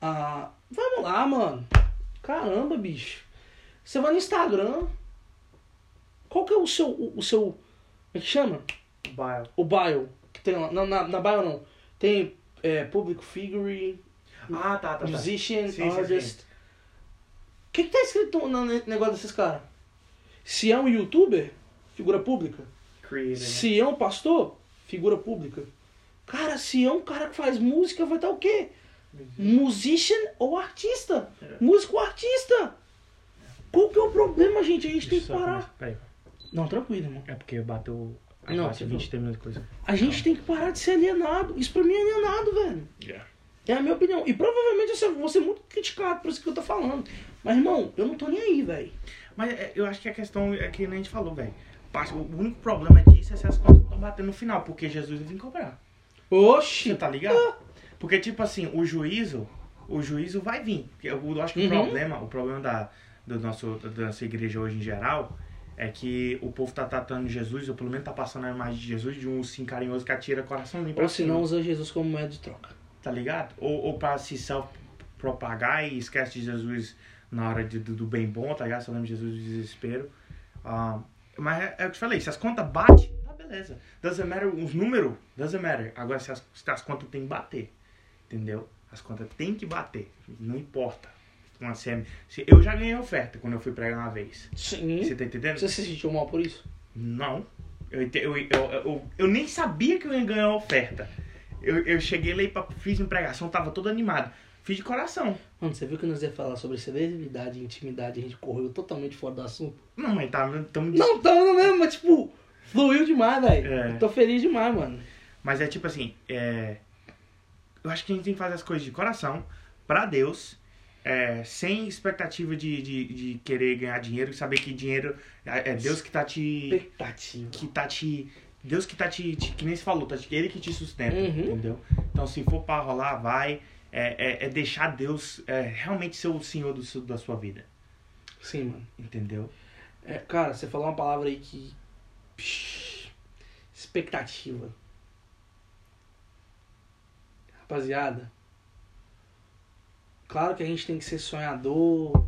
a vamos lá, mano. Caramba, bicho. Você vai no Instagram. Qual que é o seu. O, o seu. Como é que chama? Bio. O bio. Que tem lá. Na, na, na bio não. Tem é, public figure, Ah, tá, tá, tá. musician, Sim, sim, artist. O que, que tá escrito no ne- negócio desses caras? Se é um youtuber, figura pública. Creator, né? Se é um pastor, figura pública. Cara, se é um cara que faz música, vai estar o quê? Musician ou artista? É. Músico ou artista? Qual que é o problema, gente? A gente tem que parar. Não, tranquilo, irmão. É porque bateu. Não, você 20 terminou de coisa. A gente tem que parar de ser alienado. Isso pra mim é alienado, velho. Yeah. É a minha opinião. E provavelmente eu vou ser muito criticado por isso que eu tô falando. Mas, irmão, eu não tô nem aí, velho. Mas é, eu acho que a questão é que nem a gente falou, velho. O único problema disso é se as contas estão batendo no final, porque Jesus vai vir cobrar. Oxi! Você tá ligado? Porque, tipo assim, o juízo, o juízo vai vir. Eu, acho que o Uhum. problema, o problema da, do nosso, da nossa igreja hoje em geral, é que o povo tá tratando Jesus, ou pelo menos tá passando a imagem de Jesus de um sim carinhoso que atira coração limpo. Ou se não, usa Jesus como moeda de troca. Tá ligado? Ou, ou pra se self-propagar e esquece de Jesus na hora de, do, do bem bom, tá ligado? Só lembro Jesus do desespero. Ah, mas é, é o que eu te falei, se as contas batem, tá beleza. Doesn't matter os números, doesn't matter. Agora se as, se as contas tem que bater, entendeu? As contas tem que bater, não importa. Uma CM. Eu já ganhei oferta quando eu fui pregar uma vez. Sim. Você tá entendendo? Você se sentiu mal por isso? Não. Eu, eu, eu, eu, nem sabia que eu ia ganhar oferta. Eu, eu cheguei lá e fiz uma pregação, tava todo animado. Fiz de coração. Mano, você viu que nós ia falar sobre exclusividade e intimidade, a gente correu totalmente fora do assunto. Não, mas tá, tamo Não, tamo no mesmo, mas tipo, fluiu demais, velho. É. Tô feliz demais, mano. Mas é tipo assim, é... eu acho que a gente tem que fazer as coisas de coração, pra Deus, é, sem expectativa de, de, de querer ganhar dinheiro, saber que dinheiro é é Deus que tá te. Expectativa. que tá te. Deus que tá te. te- que nem se falou, tá te- ele que te sustenta, Uhum. entendeu? Então se for pra rolar, vai. É, é, é deixar Deus é, realmente ser o Senhor do, da sua vida. Sim, mano. Entendeu? É, cara, você falou uma palavra aí que. Psh, expectativa. Rapaziada. Claro que a gente tem que ser sonhador,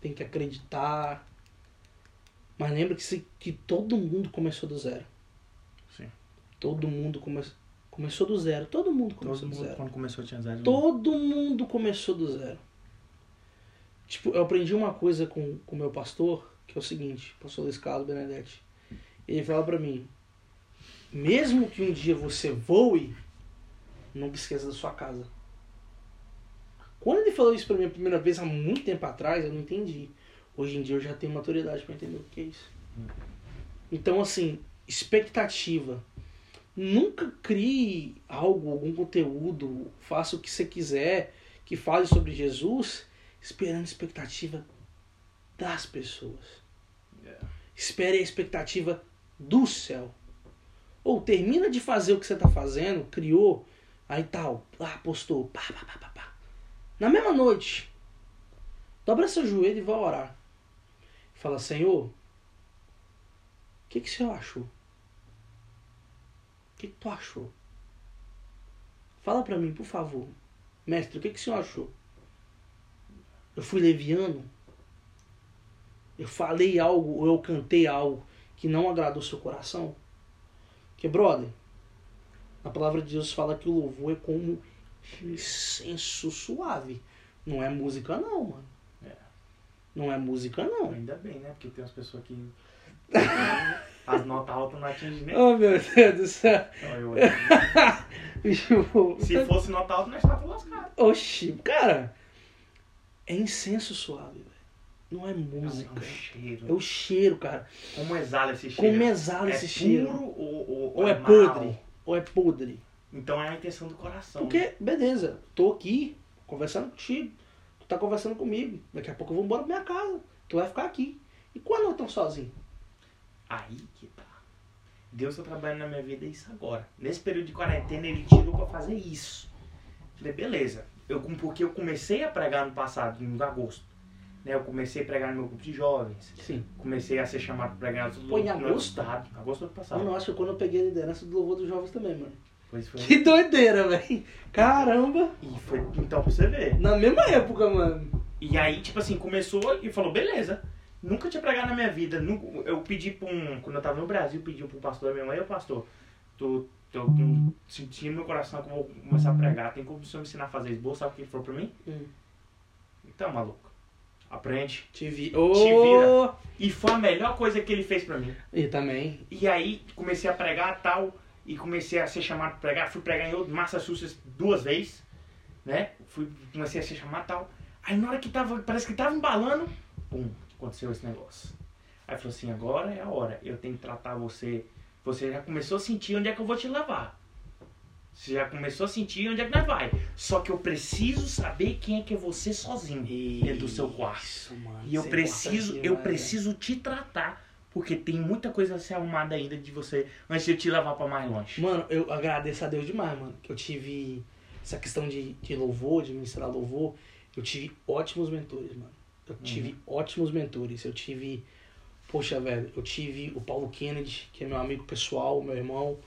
tem que acreditar. Mas lembra que, se, que todo mundo começou do zero. Sim. Todo mundo come, começou do zero. Todo mundo Todo começou do mundo zero. quando começou tinha zero. Todo mundo começou do zero. Tipo, eu aprendi uma coisa com o meu pastor, que é o seguinte, o pastor Luiz Carlos Benedetti. Ele fala pra mim, mesmo que um dia você voe, nunca esqueça da sua casa. Quando ele falou isso pra mim a primeira vez, há muito tempo atrás, eu não entendi. Hoje em dia eu já tenho maturidade pra entender o que é isso. Então, assim, expectativa. Nunca crie algo, algum conteúdo, faça o que você quiser, que fale sobre Jesus, esperando a expectativa das pessoas. Yeah. Espere a expectativa do céu. Ou termina de fazer o que você está fazendo, criou, aí tal, lá postou, pá, pá, pá, pá, pá. Na mesma noite, dobra seu joelho e vai orar. Fala, Senhor, o que, que o Senhor achou? O que, que tu achou? Fala pra mim, por favor. Mestre, o que, que o Senhor achou? Eu fui leviano? Eu falei algo ou eu cantei algo que não agradou seu coração? Porque, brother, a palavra de Deus fala que o louvor é como incenso suave. Não é música não, mano. É. Não é música não. Ainda bem, né? Porque tem umas pessoas que. As notas altas não atingem nem. Oh meu Deus do céu. Então, Se fosse nota alta, nós estávamos lascados. Oxi, cara. É incenso suave, velho. Não é É música. um cheiro. É o cheiro, cara. Como exala esse cheiro? Como exala é esse puro cheiro. Ou, ou, Ou é mal? podre. Ou é podre. Então é a intenção do coração. né? Porque, beleza, tô aqui conversando contigo. Tu tá conversando comigo. Daqui a pouco eu vou embora pra minha casa. Tu vai ficar aqui. E quando eu tô sozinho? Aí que tá. Deus tá trabalhando na minha vida isso agora. Nesse período de quarentena, ele tirou pra fazer isso. Falei, beleza. Eu, porque eu comecei a pregar no passado, em agosto. Né? Eu comecei a pregar no meu grupo de jovens. Sim. Comecei a ser chamado pra pregar no Foi em agosto? estado. Agosto do ano passado. Mano, eu acho que quando eu peguei a liderança do louvor dos jovens também, mano. Pois foi. Que doideira, velho. Caramba. E foi, então, pra você ver. Na mesma época, mano. E aí, tipo assim, começou e falou, beleza. Nunca tinha pregado na minha vida. Nunca, eu pedi pra um. Quando eu tava no Brasil, eu pedi pro pastor da minha mãe, ô pastor, tô, tô sentindo no meu coração que eu vou começar a pregar. Tem como o senhor me ensinar a fazer esboço? Sabe o que ele falou pra mim? Hum. Então, maluco. Aprende. Te vi. Te Ô! vira. E foi a melhor coisa que ele fez pra mim. E também. E aí comecei a pregar tal, e comecei a ser chamado pra pregar. Fui pregar em outro Massachusetts duas vezes, né? Fui, comecei a ser chamado tal. Aí na hora que tava, parece que tava embalando, pum, aconteceu esse negócio. Aí falou assim, agora é a hora, eu tenho que tratar você. Você já começou a sentir onde é que eu vou te levar. Você já começou a sentir onde é que nós vai. Só que eu preciso saber quem é que é você sozinho dentro do seu quarto. Isso, mano. E eu Isso é preciso, eu demais, preciso te tratar, porque tem muita coisa a ser arrumada ainda de você antes de eu te levar pra mais longe. Mano, eu agradeço a Deus demais, mano. Que eu tive essa questão de, de louvor, de ministrar louvor. Eu tive ótimos mentores, mano. Eu tive ótimos mentores. Eu tive. Poxa, velho, eu tive o Paulo Kennedy, que é meu amigo pessoal, meu irmão.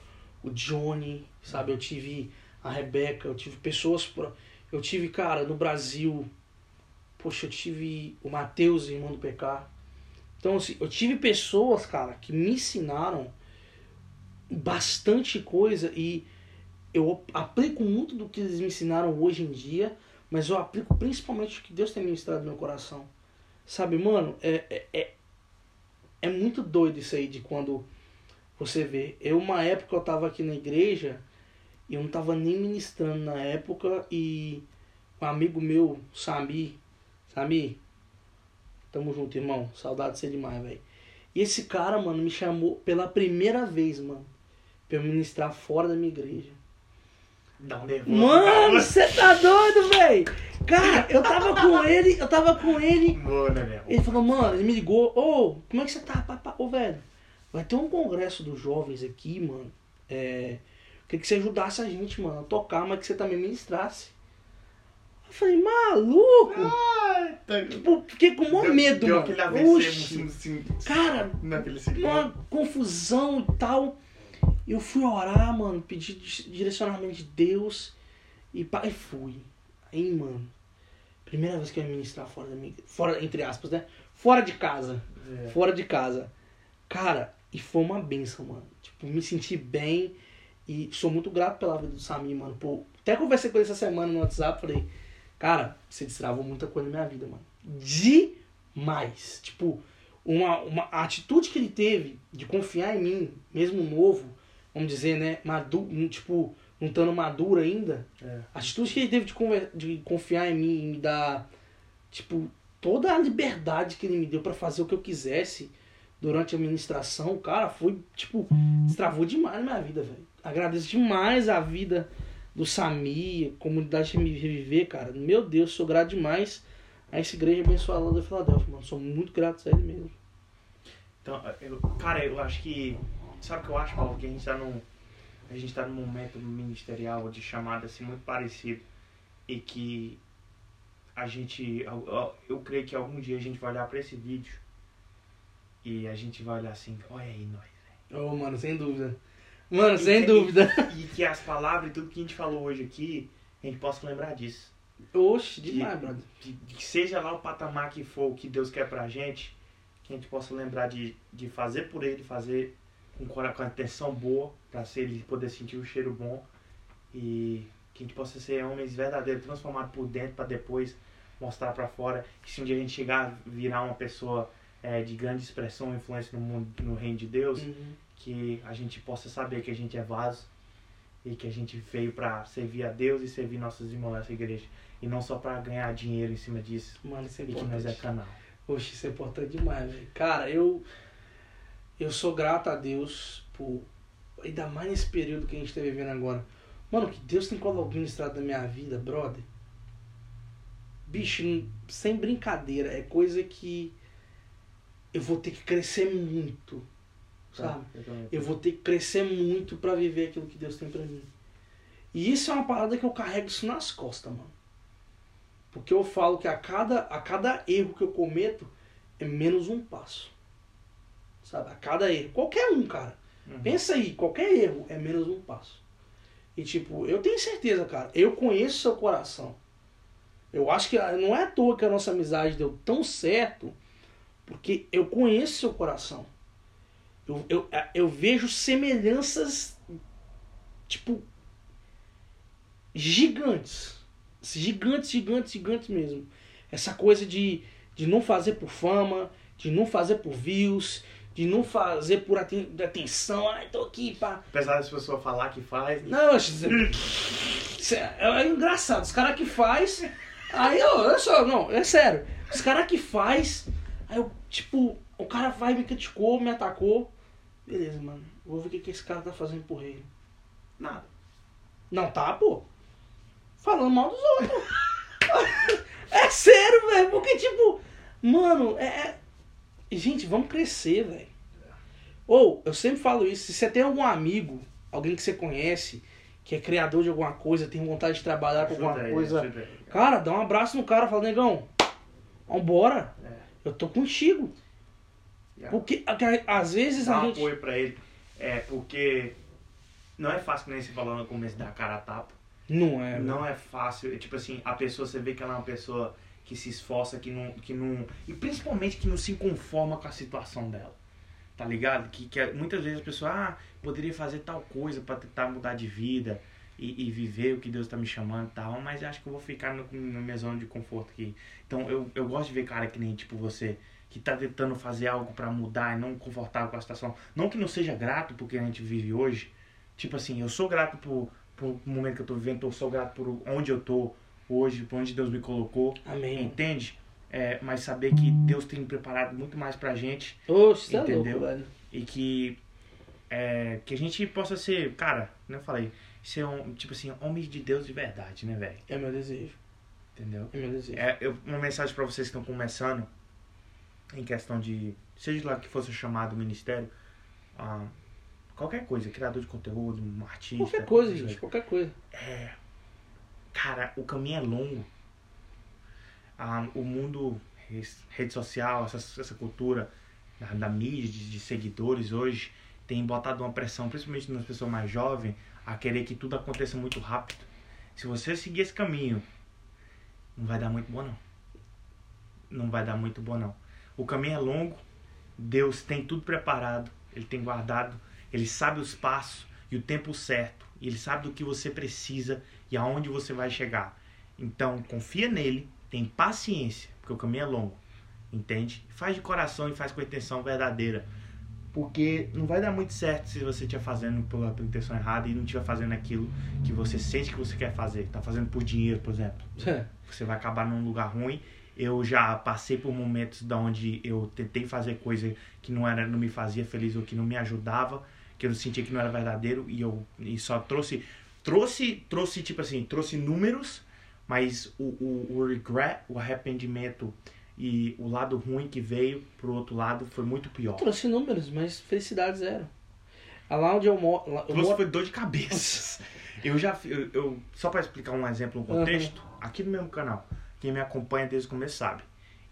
O Johnny, sabe? Eu tive a Rebeca, eu tive pessoas. pro- Eu tive, cara, no Brasil. Poxa, eu tive o Matheus, irmão do PK. Então, assim, eu tive pessoas, cara, que me ensinaram bastante coisa e eu aplico muito do que eles me ensinaram hoje em dia, mas eu aplico principalmente o que Deus tem ministrado no meu coração. Sabe, mano, é, é, é, é muito doido isso aí de quando você vê. Eu, uma época, eu tava aqui na igreja e eu não tava nem ministrando na época e um amigo meu, Sami, Sami, tamo junto, irmão, saudade de ser demais, velho. E esse cara, mano, me chamou pela primeira vez, mano, pra eu ministrar fora da minha igreja. Dá um nervoso. Mano, você tá doido, velho? Cara, eu tava com ele, eu tava com ele. Mano, né? Ele falou, mano, ele me ligou, ô, como é que você tá, papá? Ô, velho, vai ter um congresso dos jovens aqui, mano. É. Queria que você ajudasse a gente, mano, a tocar, mas que você também ministrasse. Eu falei, maluco! Ai, tá... Tipo, fiquei com maior medo, Deu mano. aquele AVC, Oxi, assim, cara, uma confusão e tal. Eu fui orar, mano, pedi di- direcionamento de Deus e e fui. Aí, mano, primeira vez que eu ia ministrar fora da minha fora entre aspas, né? Fora de casa, É. fora de casa. Cara, e foi uma benção, mano. Tipo, me senti bem e sou muito grato pela vida do Sami, mano. Pô, até conversei com ele essa semana no WhatsApp, falei, cara, você destravou muita coisa na minha vida, mano. Demais. Tipo, uma, uma a atitude que ele teve de confiar em mim, mesmo novo, vamos dizer, né, maduro, tipo, não estando maduro ainda, É. a atitude que ele teve de, conver- de confiar em mim e me dar, tipo, toda a liberdade que ele me deu pra fazer o que eu quisesse durante a ministração, cara, foi, tipo, destravou demais na minha vida, velho. Agradeço demais a vida do Sami, comunidade de me reviver, cara. Meu Deus, sou grato demais a essa igreja abençoada da Filadélfia, mano. Sou muito grato a ele mesmo. Então, eu, cara, eu acho que. Sabe o que eu acho, Paulo? Que a gente tá num. A gente tá num momento ministerial de chamada assim muito parecido. E que a gente. Eu, eu- creio que algum dia a gente vai olhar pra esse vídeo. E a gente vai olhar assim, olha aí nós. Oh, mano, sem dúvida. Mano, E sem que- dúvida. E que as palavras e tudo que a gente falou hoje aqui, a gente possa lembrar disso. Oxe, Que- demais, brother. de que seja lá o patamar que for, o que Deus quer pra gente, que a gente possa lembrar de, de fazer por ele, fazer com, com a atenção boa, pra ser, ele poder sentir o cheiro bom e que a gente possa ser homens verdadeiros, transformados por dentro pra depois mostrar pra fora. Que se um dia a gente chegar a virar uma pessoa é, de grande expressão e influência no mundo, no reino de Deus, Uhum. que a gente possa saber que a gente é vaso e que a gente veio pra servir a Deus e servir nossos irmãos nessa igreja. E não só pra ganhar dinheiro em cima disso. Mano, isso é E que nós é importante. canal. Oxe, isso é importante demais, velho. Cara, eu. Eu sou grato a Deus por. Ainda mais nesse período que a gente tá vivendo agora. Mano, que Deus tem colocado ministrado na minha vida, brother. Bicho, sem brincadeira, é coisa que eu vou ter que crescer muito, sabe? Eu vou ter que crescer muito pra viver aquilo que Deus tem pra mim. E isso é uma parada que eu carrego isso nas costas, mano. Porque eu falo que a cada, a cada erro que eu cometo é menos um passo. Sabe? A cada erro. Qualquer um, cara. Uhum. Pensa aí, qualquer erro é menos um passo. E tipo, eu tenho certeza, cara. Eu conheço seu coração. Eu acho que não é à toa que a nossa amizade deu tão certo, porque eu conheço seu coração. Eu, eu, eu vejo semelhanças, tipo, gigantes. Gigantes, gigantes, gigantes mesmo. Essa coisa de, de não fazer por fama, de não fazer por views, de não fazer por aten atenção. Ai, tô aqui, pá. Apesar das pessoas falar que faz. Não, isso é, é engraçado. Os caras que faz. Aí eu, eu só, não, é sério. Os caras que faz. Aí eu, tipo, o cara vai, me criticou, me atacou. Beleza, mano. Vou ver o que, que esse cara tá fazendo por ele. Nada. Não tá, pô. Falando mal dos outros. é sério, velho. Porque, tipo, mano, é. é- Gente, vamos crescer, velho. Ou, eu sempre falo isso, se você tem algum amigo, alguém que você conhece, que é criador de alguma coisa, tem vontade de trabalhar com alguma coisa. Cara, dá um abraço no cara, fala, negão, vambora. É. Eu tô contigo. Yeah. Porque às vezes Dá a um gente. apoio pra ele. É, porque não é fácil nem você falou no começo da cara a tapa. Não é, Não é fácil. é Tipo assim, a pessoa, você vê que ela é uma pessoa que se esforça, que não, que não. E principalmente que não se conforma com a situação dela. Tá ligado? Que, que muitas vezes a pessoa, ah, poderia fazer tal coisa para tentar mudar de vida e, e, viver o que Deus tá me chamando e tal, mas acho que eu vou ficar no, na minha zona de conforto aqui. Então eu, eu gosto de ver cara que nem tipo você, que tá tentando fazer algo para mudar e não confortável com a situação. Não que não seja grato porque a gente vive hoje. Tipo assim, eu sou grato por, por momento que eu tô vivendo, eu sou grato por onde eu tô hoje, por onde Deus me colocou. Amém. Entende? É, mas saber que Deus tem preparado muito mais pra gente. Oxe, entendeu? É louco. E que, é, que a gente possa ser, cara, né, eu falei, ser um, tipo assim, homens de Deus de verdade, né, velho? É meu desejo. Entendeu? É meu desejo. É, eu, uma mensagem para vocês que estão começando, em questão de, seja lá que fosse chamado ministério, ah, qualquer coisa, criador de conteúdo, um artista. Qualquer coisa, gente, qualquer coisa. É. Cara, o caminho é longo. Ah, o mundo, rede social, essa, essa cultura da, da mídia, de, de, seguidores hoje, tem botado uma pressão, principalmente nas pessoas mais jovens, a querer que tudo aconteça muito rápido. Se você seguir esse caminho, não vai dar muito bom não. Não vai dar muito bom não. O caminho é longo, Deus tem tudo preparado, Ele tem guardado, Ele sabe os passos e o tempo certo, Ele sabe do que você precisa e aonde você vai chegar. Então, confia nele, tem paciência, porque o caminho é longo, entende? Faz de coração e faz com a intenção verdadeira. Porque não vai dar muito certo se você estiver fazendo pela, pela intenção errada e não estiver fazendo aquilo que você sente que você quer fazer. Tá fazendo por dinheiro, por exemplo. É. Você vai acabar num lugar ruim. Eu já passei por momentos da onde eu tentei fazer coisa que não era, não me fazia feliz ou que não me ajudava, que eu sentia que não era verdadeiro e eu e só trouxe trouxe trouxe tipo assim, trouxe números, mas o, o, o regret, o arrependimento e o lado ruim que veio pro outro lado foi muito pior. Trouxe números, mas felicidade zero. Lá onde eu moro. Eu Trouxe moro... foi dor de cabeça. eu já. Eu, eu só para explicar um exemplo, um contexto, uhum. aqui no mesmo canal, quem me acompanha desde o começo sabe.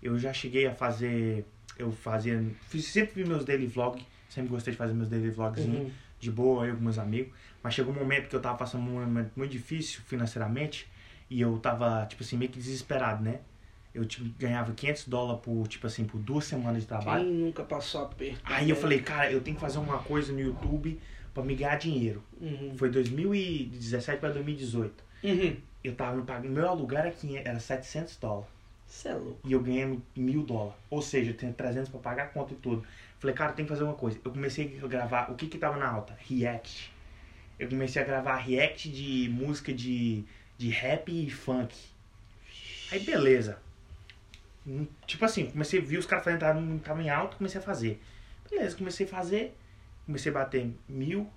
Eu já cheguei a fazer. Eu fazia. Fiz, sempre fiz meus daily vlogs. Sempre gostei de fazer meus daily vlogs uhum. de boa, eu com meus amigos. Mas chegou um momento que eu tava passando um momento muito difícil financeiramente. E eu tava, tipo assim, meio que desesperado, né? Eu tipo, ganhava 500 dólares por, tipo assim, por duas semanas de trabalho. Quem nunca passou aperto? Aí eu falei, cara, eu tenho que fazer uma coisa no YouTube para me ganhar dinheiro. Uhum. Foi 2017 para 2018. Uhum. Eu tava pagando, meu aluguel era, 500, era 700 dólares. Você é louco. E eu ganhei mil dólares. Ou seja, eu tenho 300 para pagar a conta e tudo. Falei, cara, tem que fazer uma coisa. Eu comecei a gravar, o que que tava na alta? React. Eu comecei a gravar react de música de, de rap e funk. Aí beleza Tipo assim, comecei a ver os caras fazendo, tava em alto, comecei a fazer. Beleza, comecei a fazer, comecei a bater mil,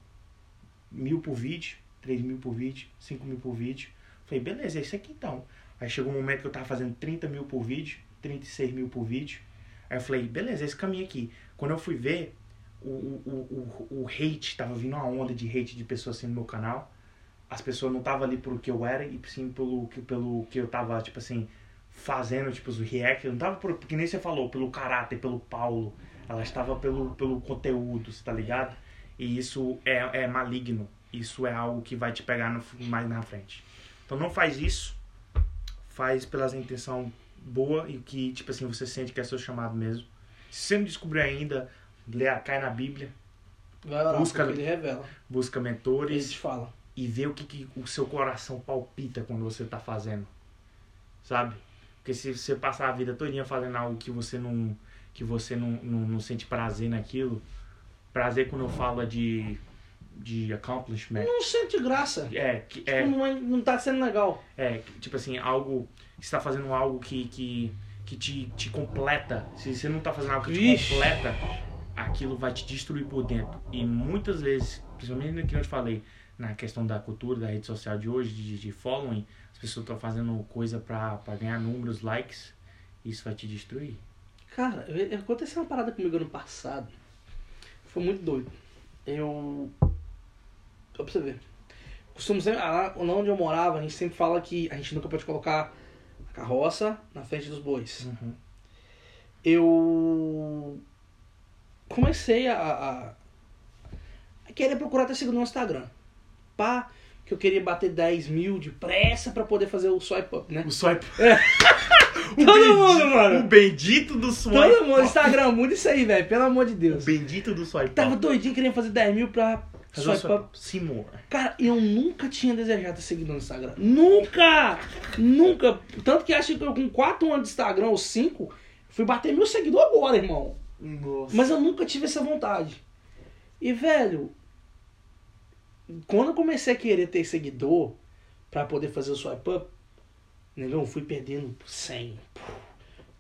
mil por vídeo, três mil por vídeo, cinco mil por vídeo. Falei, beleza, é isso aqui então. Aí chegou um momento que eu tava fazendo 30 mil por vídeo, 36 mil por vídeo. Aí eu falei, beleza, é esse caminho aqui. Quando eu fui ver, o, o, o, o hate, tava vindo uma onda de hate de pessoas assim no meu canal. As pessoas não estavam ali pelo que eu era, e sim pelo, pelo que eu tava, tipo assim, fazendo, tipo, os react, não tava por, porque nem você falou, pelo caráter, pelo Paulo. Ela estava pelo, pelo conteúdo, tá ligado? E isso é, é maligno. Isso é algo que vai te pegar no, mais na frente. Então não faz isso. Faz pela intenção boa e que, tipo assim, você sente que é seu chamado mesmo. Se você não descobrir ainda, lê, cai na Bíblia. Vai lá, busca, ele revela. Busca mentores. Ele te fala. E vê o que, que o seu coração palpita quando você tá fazendo. Sabe? Porque se você passar a vida todinha fazendo algo que você não que você não, não, não sente prazer naquilo, prazer quando eu falo é de de accomplishment. Não sente graça. É, que, tipo, é não, é, não tá sendo legal. É, tipo assim, algo está fazendo algo que que, que te, te completa. Se você não tá fazendo algo que te completa, aquilo vai te destruir por dentro. E muitas vezes, principalmente no que eu te falei, na questão da cultura, da rede social de hoje, de, de following, as pessoas estão fazendo coisa pra, pra ganhar números, likes, isso vai te destruir. Cara, aconteceu uma parada comigo ano passado. Foi muito doido. Eu. Pra você ver. Costumo sempre. Lá onde eu morava, a gente sempre fala que a gente nunca pode colocar a carroça na frente dos bois. Uhum. Eu. Comecei a, a, a querer procurar ter seguido no Instagram. Pá, que eu queria bater 10 mil depressa pra poder fazer o swipe up, né? O swipe. É. O Todo bendito- mundo, mano. O bendito do swipe Todo mundo, up. Instagram, muda isso aí, velho. Pelo amor de O Deus. bendito do swipe Tava up. doidinho querendo fazer 10 mil pra o swipe up. Simor. Cara, eu nunca tinha desejado ter seguidor no Instagram. Nunca! Nunca! Tanto que acho que eu com 4 anos de Instagram, ou 5, fui bater mil seguidores agora, irmão. Nossa. Mas eu nunca tive essa vontade. E, velho, quando eu comecei a querer ter seguidor pra poder fazer o swipe up, negão, fui perdendo 100,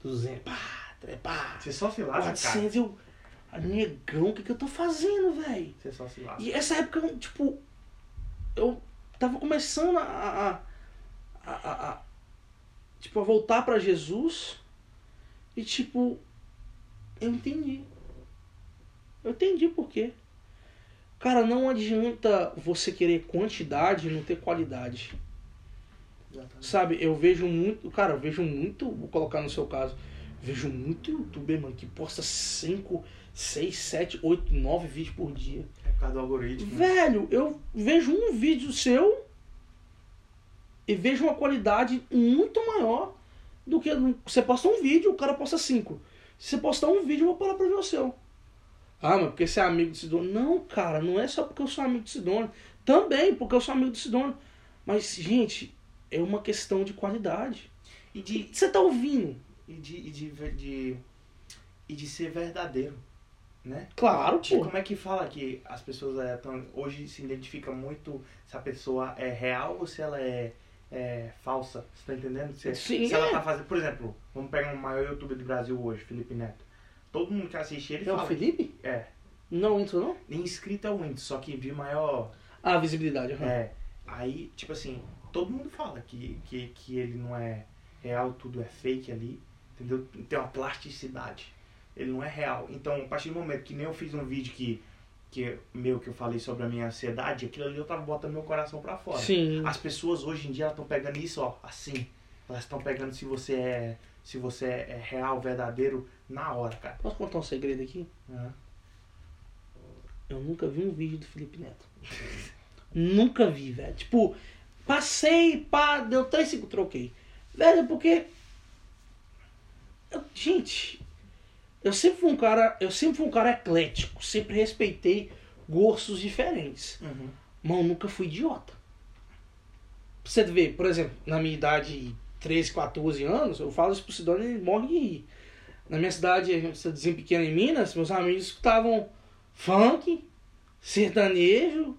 200, pá, pá, Você só se lasca, cara. 400. Eu, ah, negão, o que, que eu tô fazendo, velho? Você só se lasca. E essa época, eu, tipo, eu tava começando a, a, a, a- a- tipo, a voltar pra Jesus e, tipo, eu entendi. Eu entendi por quê. Cara, não adianta você querer quantidade e não ter qualidade. Sabe, eu vejo muito, cara, eu vejo muito, vou colocar no seu caso, vejo muito youtuber, mano, que posta 5, 6, 7, 8, 9 vídeos por dia. É por causa do algoritmo. né? Velho, eu vejo um vídeo seu e vejo uma qualidade muito maior do que você posta um vídeo, o cara posta cinco. Se você postar um vídeo, eu vou parar pra ver o seu. Ah, mas porque você é amigo de Sidônio. Não, cara, não é só porque eu sou amigo de Sidônio. Também porque eu sou amigo de Sidônio. Mas, gente, é uma questão de qualidade. E de, você tá ouvindo? e de, e de, de, e de ser verdadeiro, né? Claro, pô. como é que fala que as pessoas é, tão, hoje se identificam muito se a pessoa é real ou se ela é, é falsa? Você tá entendendo? Se, Sim, se ela é. tá fazendo, por exemplo, vamos pegar o maior youtuber do Brasil hoje, Felipe Neto. Todo mundo que assiste ele É o fala. Felipe? É. Não entrou, não? Nem inscrito é o índice, só que vi maior. Ah, visibilidade. aham. É. Aí, tipo assim, todo mundo fala que, que, que ele não é real, tudo é fake ali. Entendeu? Tem uma plasticidade. Ele não é real. Então, a partir do momento que nem eu fiz um vídeo que, que meu, que eu falei sobre a minha ansiedade, aquilo ali eu tava botando meu coração pra fora. Sim. As pessoas hoje em dia estão pegando isso, ó, assim. Elas estão pegando se você é. Se você é real, verdadeiro, na hora, cara. Posso contar um segredo aqui? Aham. Eu nunca vi um vídeo do Felipe Neto. nunca vi, velho. Tipo, passei, pá, deu três segundos, troquei. Velho, porque. eu- gente, eu sempre fui um cara. Eu sempre fui um cara eclético. Sempre respeitei gostos diferentes. Uhum. Mas eu nunca fui idiota. Pra você ver, por exemplo, na minha idade, 13, 14 anos, eu falo isso pro Sidônio e ele morre de rir. Na minha cidade, cidadezinha pequena em Minas, meus amigos escutavam funk, sertanejo.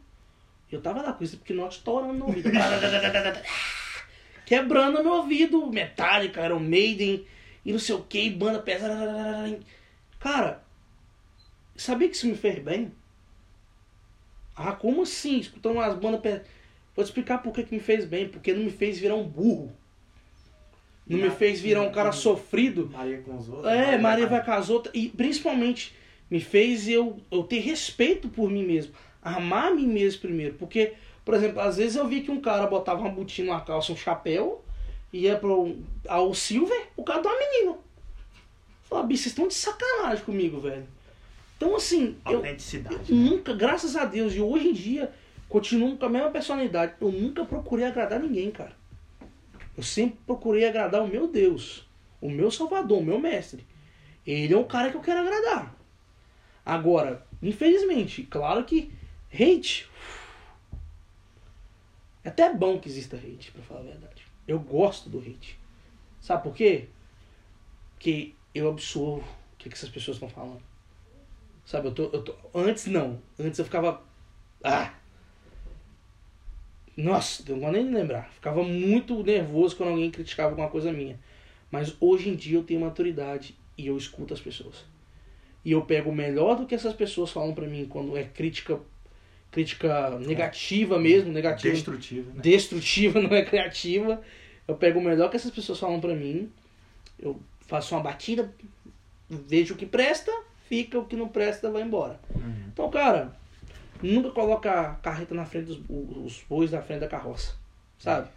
Eu tava lá com esse pinote estourando no ouvido. Quebrando no ouvido, Metallica, Iron Maiden e não sei o que, banda pesada. Cara, sabia que isso me fez bem? Ah, como assim? Escutando umas bandas pesadas. Vou te explicar por que, que me fez bem. Porque não me fez virar um burro. Não me fez virar um cara sofrido. Maria com os outros. É, Maria vai com as outras. E principalmente me fez eu, eu ter respeito por mim mesmo. Amar a mim mesmo primeiro. Porque, por exemplo, às vezes eu vi que um cara botava uma botina, uma calça, um chapéu, ia pro ao Silver, o cara de uma menina. Falei, bicho, vocês estão de sacanagem comigo, velho. Então, assim, eu, Autenticidade. eu né? nunca, graças a Deus, e hoje em dia, continuo com a mesma personalidade. Eu nunca procurei agradar ninguém, cara. Eu sempre procurei agradar o meu Deus, o meu Salvador, o meu mestre. Ele é o cara que eu quero agradar. Agora, infelizmente, claro que hate. É até bom que exista hate, pra falar a verdade. Eu gosto do hate. Sabe por quê? Porque eu absorvo o que, que essas pessoas estão falando. Sabe, eu tô, eu tô. Antes não. Antes eu ficava. Ah! Nossa, não vou nem lembrar. Ficava muito nervoso quando alguém criticava alguma coisa minha. Mas hoje em dia eu tenho maturidade e eu escuto as pessoas. E eu pego o melhor do que essas pessoas falam pra mim quando é crítica crítica negativa mesmo, negativa Destrutivo, né? destrutiva, não é criativa. Eu pego o melhor que essas pessoas falam pra mim, eu faço uma batida, vejo o que presta, fica, o que não presta vai embora. Uhum. Então, cara, nunca coloca a carreta na frente dos os bois na frente da carroça, sabe?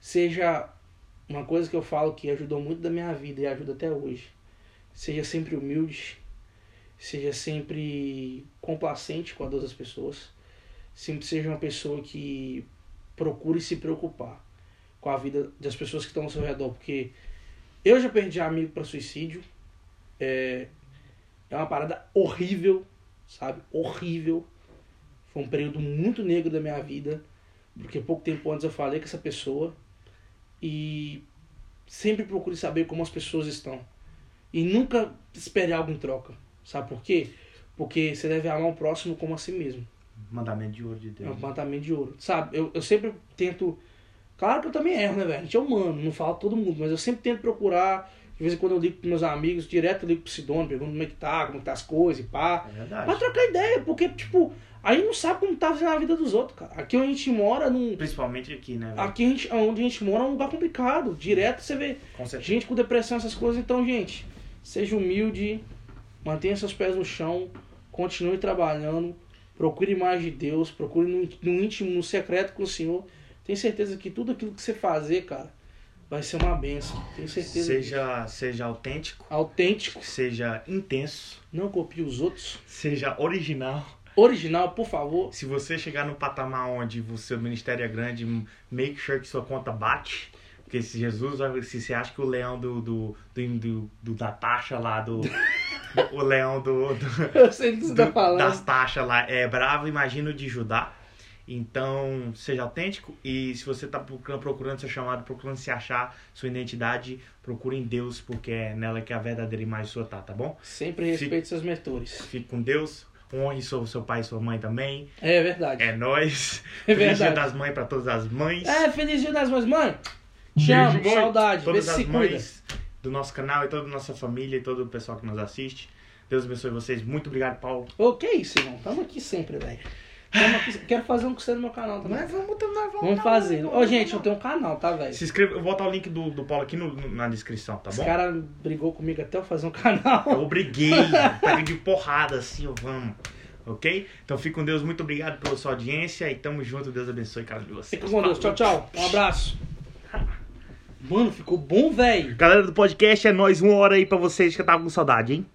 Seja uma coisa que eu falo que ajudou muito da minha vida e ajuda até hoje. Seja sempre humilde, seja sempre complacente com a dor das pessoas, sempre seja uma pessoa que procure se preocupar com a vida das pessoas que estão ao seu redor, porque Eu já perdi amigo pra suicídio. É, é uma parada horrível, sabe? Horrível. Foi um período muito negro da minha vida. Porque pouco tempo antes eu falei com essa pessoa. E sempre procure saber como as pessoas estão. E nunca espere algo em troca. Sabe por quê? Porque você deve amar o próximo como a si mesmo. Mandamento de ouro de É um Deus. mandamento de ouro. Sabe, eu, eu sempre tento. Claro que eu também erro, né, velho? A gente é humano, não falo todo mundo, mas eu sempre tento procurar. De vez em quando eu ligo pros meus amigos, direto eu ligo pro Sidônio, pergunto como é que tá, como é que tá as coisas e pá. É Pra verdade. trocar ideia, porque, tipo, a gente não sabe como tá fazendo a vida dos outros, cara. Aqui onde a gente mora, num. Principalmente aqui, né, velho? Aqui a gente, onde a gente mora é um lugar complicado. Direto você vê Com gente com depressão, essas coisas. Então, gente, seja humilde, mantenha seus pés no chão, continue trabalhando, procure mais de Deus, procure no, no íntimo, no secreto com o Senhor. Tenho certeza que tudo aquilo que você fazer, cara, vai ser uma benção. Tenho certeza. disso. Seja, seja autêntico, Autêntico, seja intenso, não copie os outros. seja original. Original, por favor. Se você chegar no patamar onde o seu ministério é grande, make sure que sua conta bate. Porque se Jesus, se você acha que o leão do, do, do, do- do- da taxa lá, do. o leão do, do- Eu sei o que você tá do- falando. das taxas lá é bravo, imagina o de Judá. Então, seja autêntico e se você está procurando, seu chamado, procurando se achar, sua identidade, procure em Deus, porque é nela que a verdadeira imagem sua tá, tá bom? Sempre respeite seus mentores. Fique com Deus, honre seu, seu pai e sua mãe também. É verdade. É nóis. É Feliz Dia verdade. das Mães para todas as mães. É, feliz dia das mães. Mãe, te amo, saudade. Todas as se cuida. mães do nosso canal e toda a nossa família e todo o pessoal que nos assiste. Deus abençoe vocês. Muito obrigado, Paulo. Ô, que isso, irmão? Tamo aqui sempre, velho. Quero fazer um com você no meu canal também. Nós vamos, nós vamos, Vamos fazer. Ô, nós gente, eu tenho um canal, tá, velho? Se inscreva, eu vou botar o link do, do Paulo aqui no- no- na descrição, tá Esse bom? cara brigou comigo até eu fazer um Eu canal. obriguei, pega de porrada assim, ó, vamos. Ok? Então fique com Deus, muito obrigado pela sua audiência e tamo junto. Deus abençoe cada um de vocês. Fica com Deus. Tchau, tchau. Um abraço. Mano, ficou bom, velho. Galera do podcast, é nós uma hora aí pra vocês que eu tava com saudade, hein?